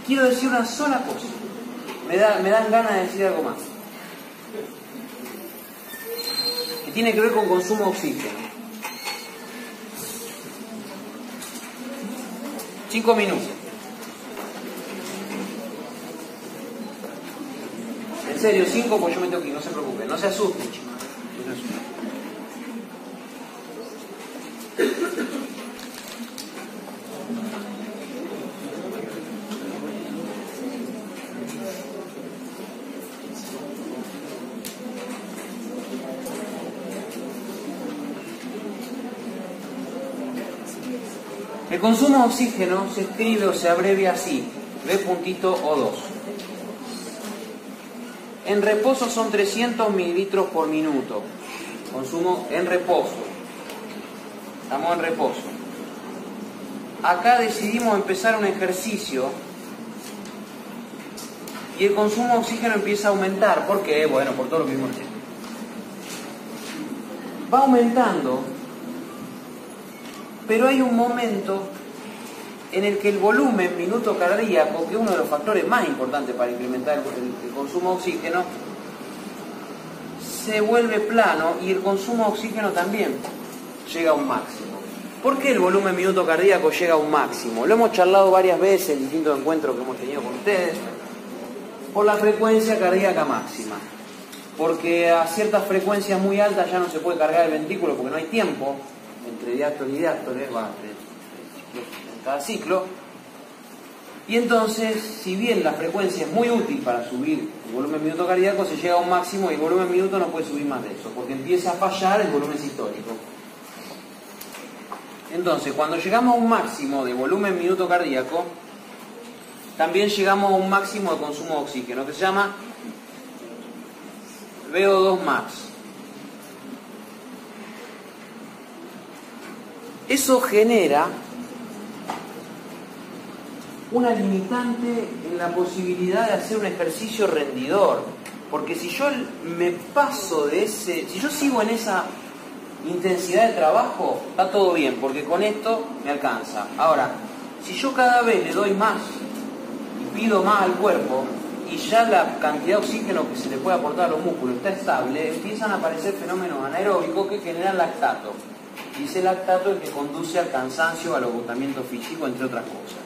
Quiero decir una sola cosa. Me, da, me dan ganas de decir algo más. Que tiene que ver con consumo de oxígeno. Cinco minutos. En serio, cinco, pues yo me tengo que no se preocupen, no se asusten, chicos. Consumo de oxígeno se escribe o se abrevia así, B puntito O2. En reposo son 300 mililitros por minuto. Consumo en reposo. Estamos en reposo. Acá decidimos empezar un ejercicio y el consumo de oxígeno empieza a aumentar. ¿Por qué? Bueno, por todo lo que vimos. Va aumentando, pero hay un momento en el que el volumen minuto cardíaco, que es uno de los factores más importantes para incrementar el, consumo de oxígeno, se vuelve plano y el consumo de oxígeno también llega a un máximo. ¿Por qué el volumen minuto cardíaco llega a un máximo? Lo hemos charlado varias veces en distintos encuentros que hemos tenido con ustedes. Por la frecuencia cardíaca máxima. Porque a ciertas frecuencias muy altas ya no se puede cargar el ventrículo porque no hay tiempo entre diástole y diástole, va, cada ciclo. Y entonces, si bien la frecuencia es muy útil para subir el volumen minuto cardíaco, se llega a un máximo y el volumen minuto no puede subir más de eso, porque empieza a fallar el volumen sistólico. Entonces, cuando llegamos a un máximo de volumen minuto cardíaco, también llegamos a un máximo de consumo de oxígeno, que se llama VO2 max. Eso genera una limitante en la posibilidad de hacer un ejercicio rendidor. Porque si yo me paso de ese, si yo sigo en esa intensidad de trabajo, está todo bien, porque con esto me alcanza. Ahora, si yo cada vez le doy más y pido más al cuerpo, y ya la cantidad de oxígeno que se le puede aportar a los músculos está estable, empiezan a aparecer fenómenos anaeróbicos que generan lactato. Y ese lactato es el que conduce al cansancio, al agotamiento físico, entre otras cosas.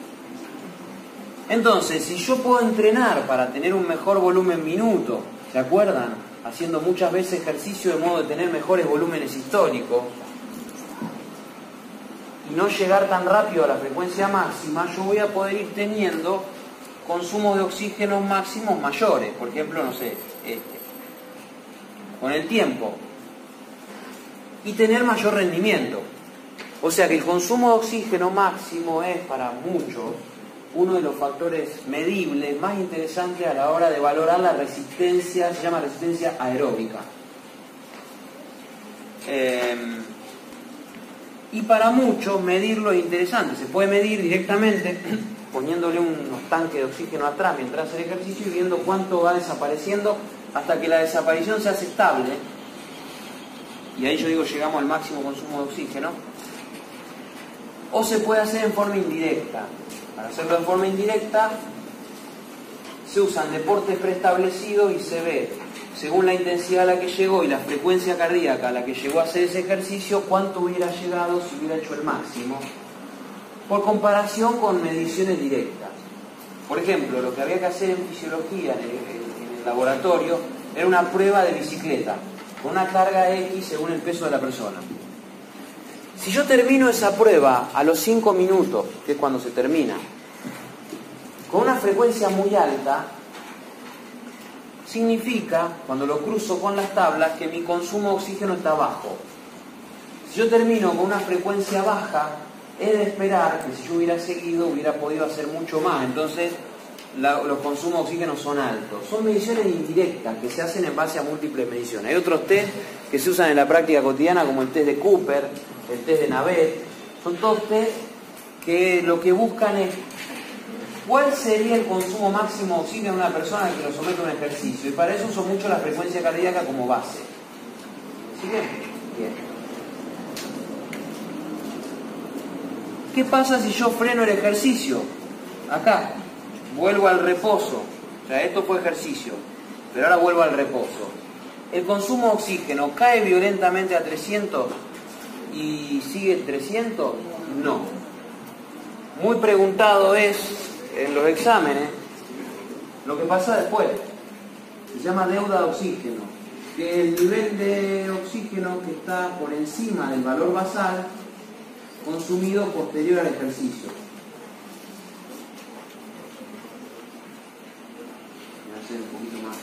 Entonces, si yo puedo entrenar para tener un mejor volumen minuto, ¿se acuerdan? Haciendo muchas veces ejercicio de modo de tener mejores volúmenes históricos y no llegar tan rápido a la frecuencia máxima, yo voy a poder ir teniendo consumos de oxígeno máximos mayores. Por ejemplo, no sé, este, con el tiempo. Y tener mayor rendimiento. O sea que el consumo de oxígeno máximo es para muchos uno de los factores medibles más interesantes a la hora de valorar la resistencia, se llama resistencia aeróbica. Eh, y para muchos medirlo es interesante, se puede medir directamente [CLEARS THROAT] poniéndole unos tanques de oxígeno atrás mientras hace el ejercicio y viendo cuánto va desapareciendo hasta que la desaparición se hace estable. Y ahí yo digo llegamos al máximo consumo de oxígeno. O se puede hacer en forma indirecta. Para hacerlo en forma indirecta se usan deportes preestablecidos y se ve, según la intensidad a la que llegó y la frecuencia cardíaca a la que llegó a hacer ese ejercicio, cuánto hubiera llegado si hubiera hecho el máximo. por comparación con mediciones directas. Por ejemplo, lo que había que hacer en fisiología, en el, en el laboratorio, era una prueba de bicicleta, con una carga X según el peso de la persona. Si yo termino esa prueba a los 5 minutos, que es cuando se termina, con una frecuencia muy alta, significa, cuando lo cruzo con las tablas, que mi consumo de oxígeno está bajo. Si yo termino con una frecuencia baja, es de esperar que si yo hubiera seguido hubiera podido hacer mucho más. Entonces, los consumos de oxígeno son altos. Son mediciones indirectas que se hacen en base a múltiples mediciones. Hay otros test que se usan en la práctica cotidiana, como el test de Cooper, el test de Navet. Son todos test que lo que buscan es cuál sería el consumo máximo de oxígeno de una persona que lo somete a un ejercicio. Y para eso uso mucho la frecuencia cardíaca como base. ¿Sí bien? Bien. ¿Qué pasa si yo freno el ejercicio? Acá, vuelvo al reposo. O sea, esto fue ejercicio, pero ahora vuelvo al reposo. ¿El consumo de oxígeno cae violentamente a 300 y sigue 300? No. Muy preguntado es en los exámenes lo que pasa después. Se llama deuda de oxígeno, que el nivel de oxígeno que está por encima del valor basal consumido posterior al ejercicio. Voy a hacer un poquito más.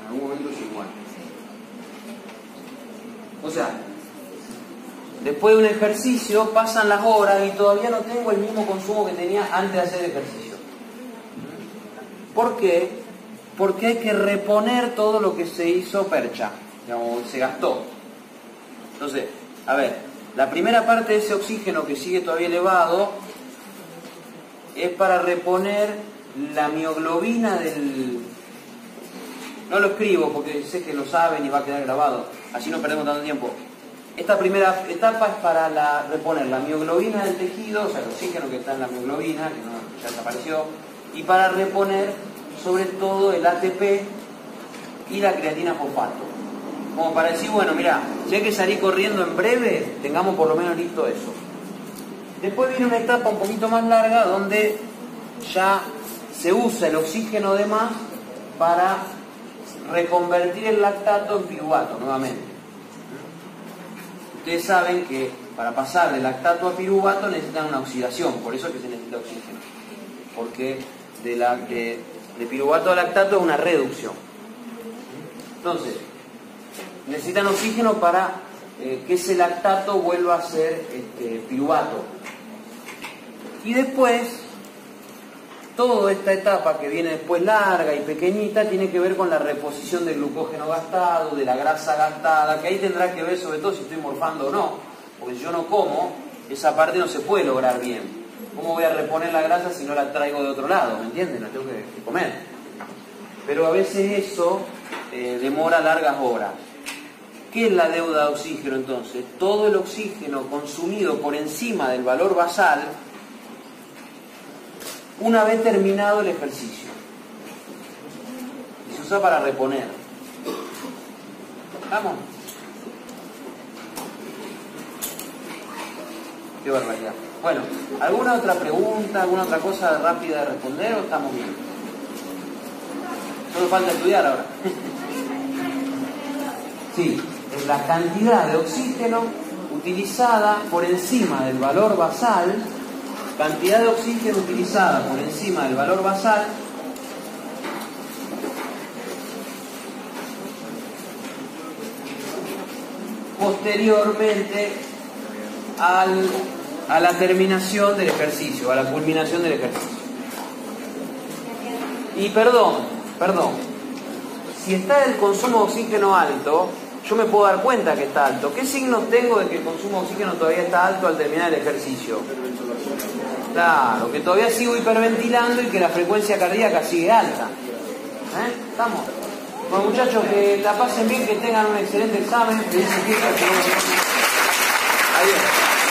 En algún momento es igual. O sea, después de un ejercicio pasan las horas y todavía no tengo el mismo consumo que tenía antes de hacer ejercicio. ¿Por qué? Porque hay que reponer todo lo que se hizo percha, digamos, se gastó. Entonces, a ver, la primera parte de ese oxígeno que sigue todavía elevado es para reponer la mioglobina del... No lo escribo porque sé que lo saben y va a quedar grabado, así no perdemos tanto tiempo. Esta primera etapa es para reponer la mioglobina del tejido, o sea, el oxígeno que está en la mioglobina, que ya desapareció, y para reponer sobre todo el ATP y la creatina fosfato. Como para decir, bueno, mira, si hay que salir corriendo en breve, tengamos por lo menos listo eso. Después viene una etapa un poquito más larga donde ya se usa el oxígeno de más para reconvertir el lactato en piruvato nuevamente. Ustedes saben que para pasar de lactato a piruvato necesitan una oxidación, por eso es que se necesita oxígeno. Porque de, la, de, piruvato a lactato es una reducción. Entonces, necesitan oxígeno para eh, que ese lactato vuelva a ser este, piruvato. Y después, toda esta etapa que viene después larga y pequeñita tiene que ver con la reposición del glucógeno gastado, de la grasa gastada, que ahí tendrá que ver sobre todo si estoy morfando o no, porque si yo no como, esa parte no se puede lograr bien. ¿Cómo voy a reponer la grasa si no la traigo de otro lado? ¿Me entienden? La tengo que, comer. Pero a veces eso eh, demora largas horas. ¿Qué es la deuda de oxígeno entonces? Todo el oxígeno consumido por encima del valor basal una vez terminado el ejercicio. Y se usa para reponer. ¿Vamos? Qué barbaridad. Bueno, ¿alguna otra pregunta, alguna otra cosa rápida de responder o estamos bien? Solo falta estudiar ahora. [LAUGHS] Sí, es la cantidad de oxígeno utilizada por encima del valor basal, cantidad de oxígeno utilizada por encima del valor basal posteriormente al- a la terminación del ejercicio, a la culminación del ejercicio. Y perdón, perdón, si está el consumo de oxígeno alto, yo me puedo dar cuenta que está alto. ¿Qué signos tengo de que el consumo de oxígeno todavía está alto al terminar el ejercicio? Claro, que todavía sigo hiperventilando y que la frecuencia cardíaca sigue alta. ¿Eh? ¿Estamos? Bueno, muchachos, que la pasen bien, que tengan un excelente examen. Adiós.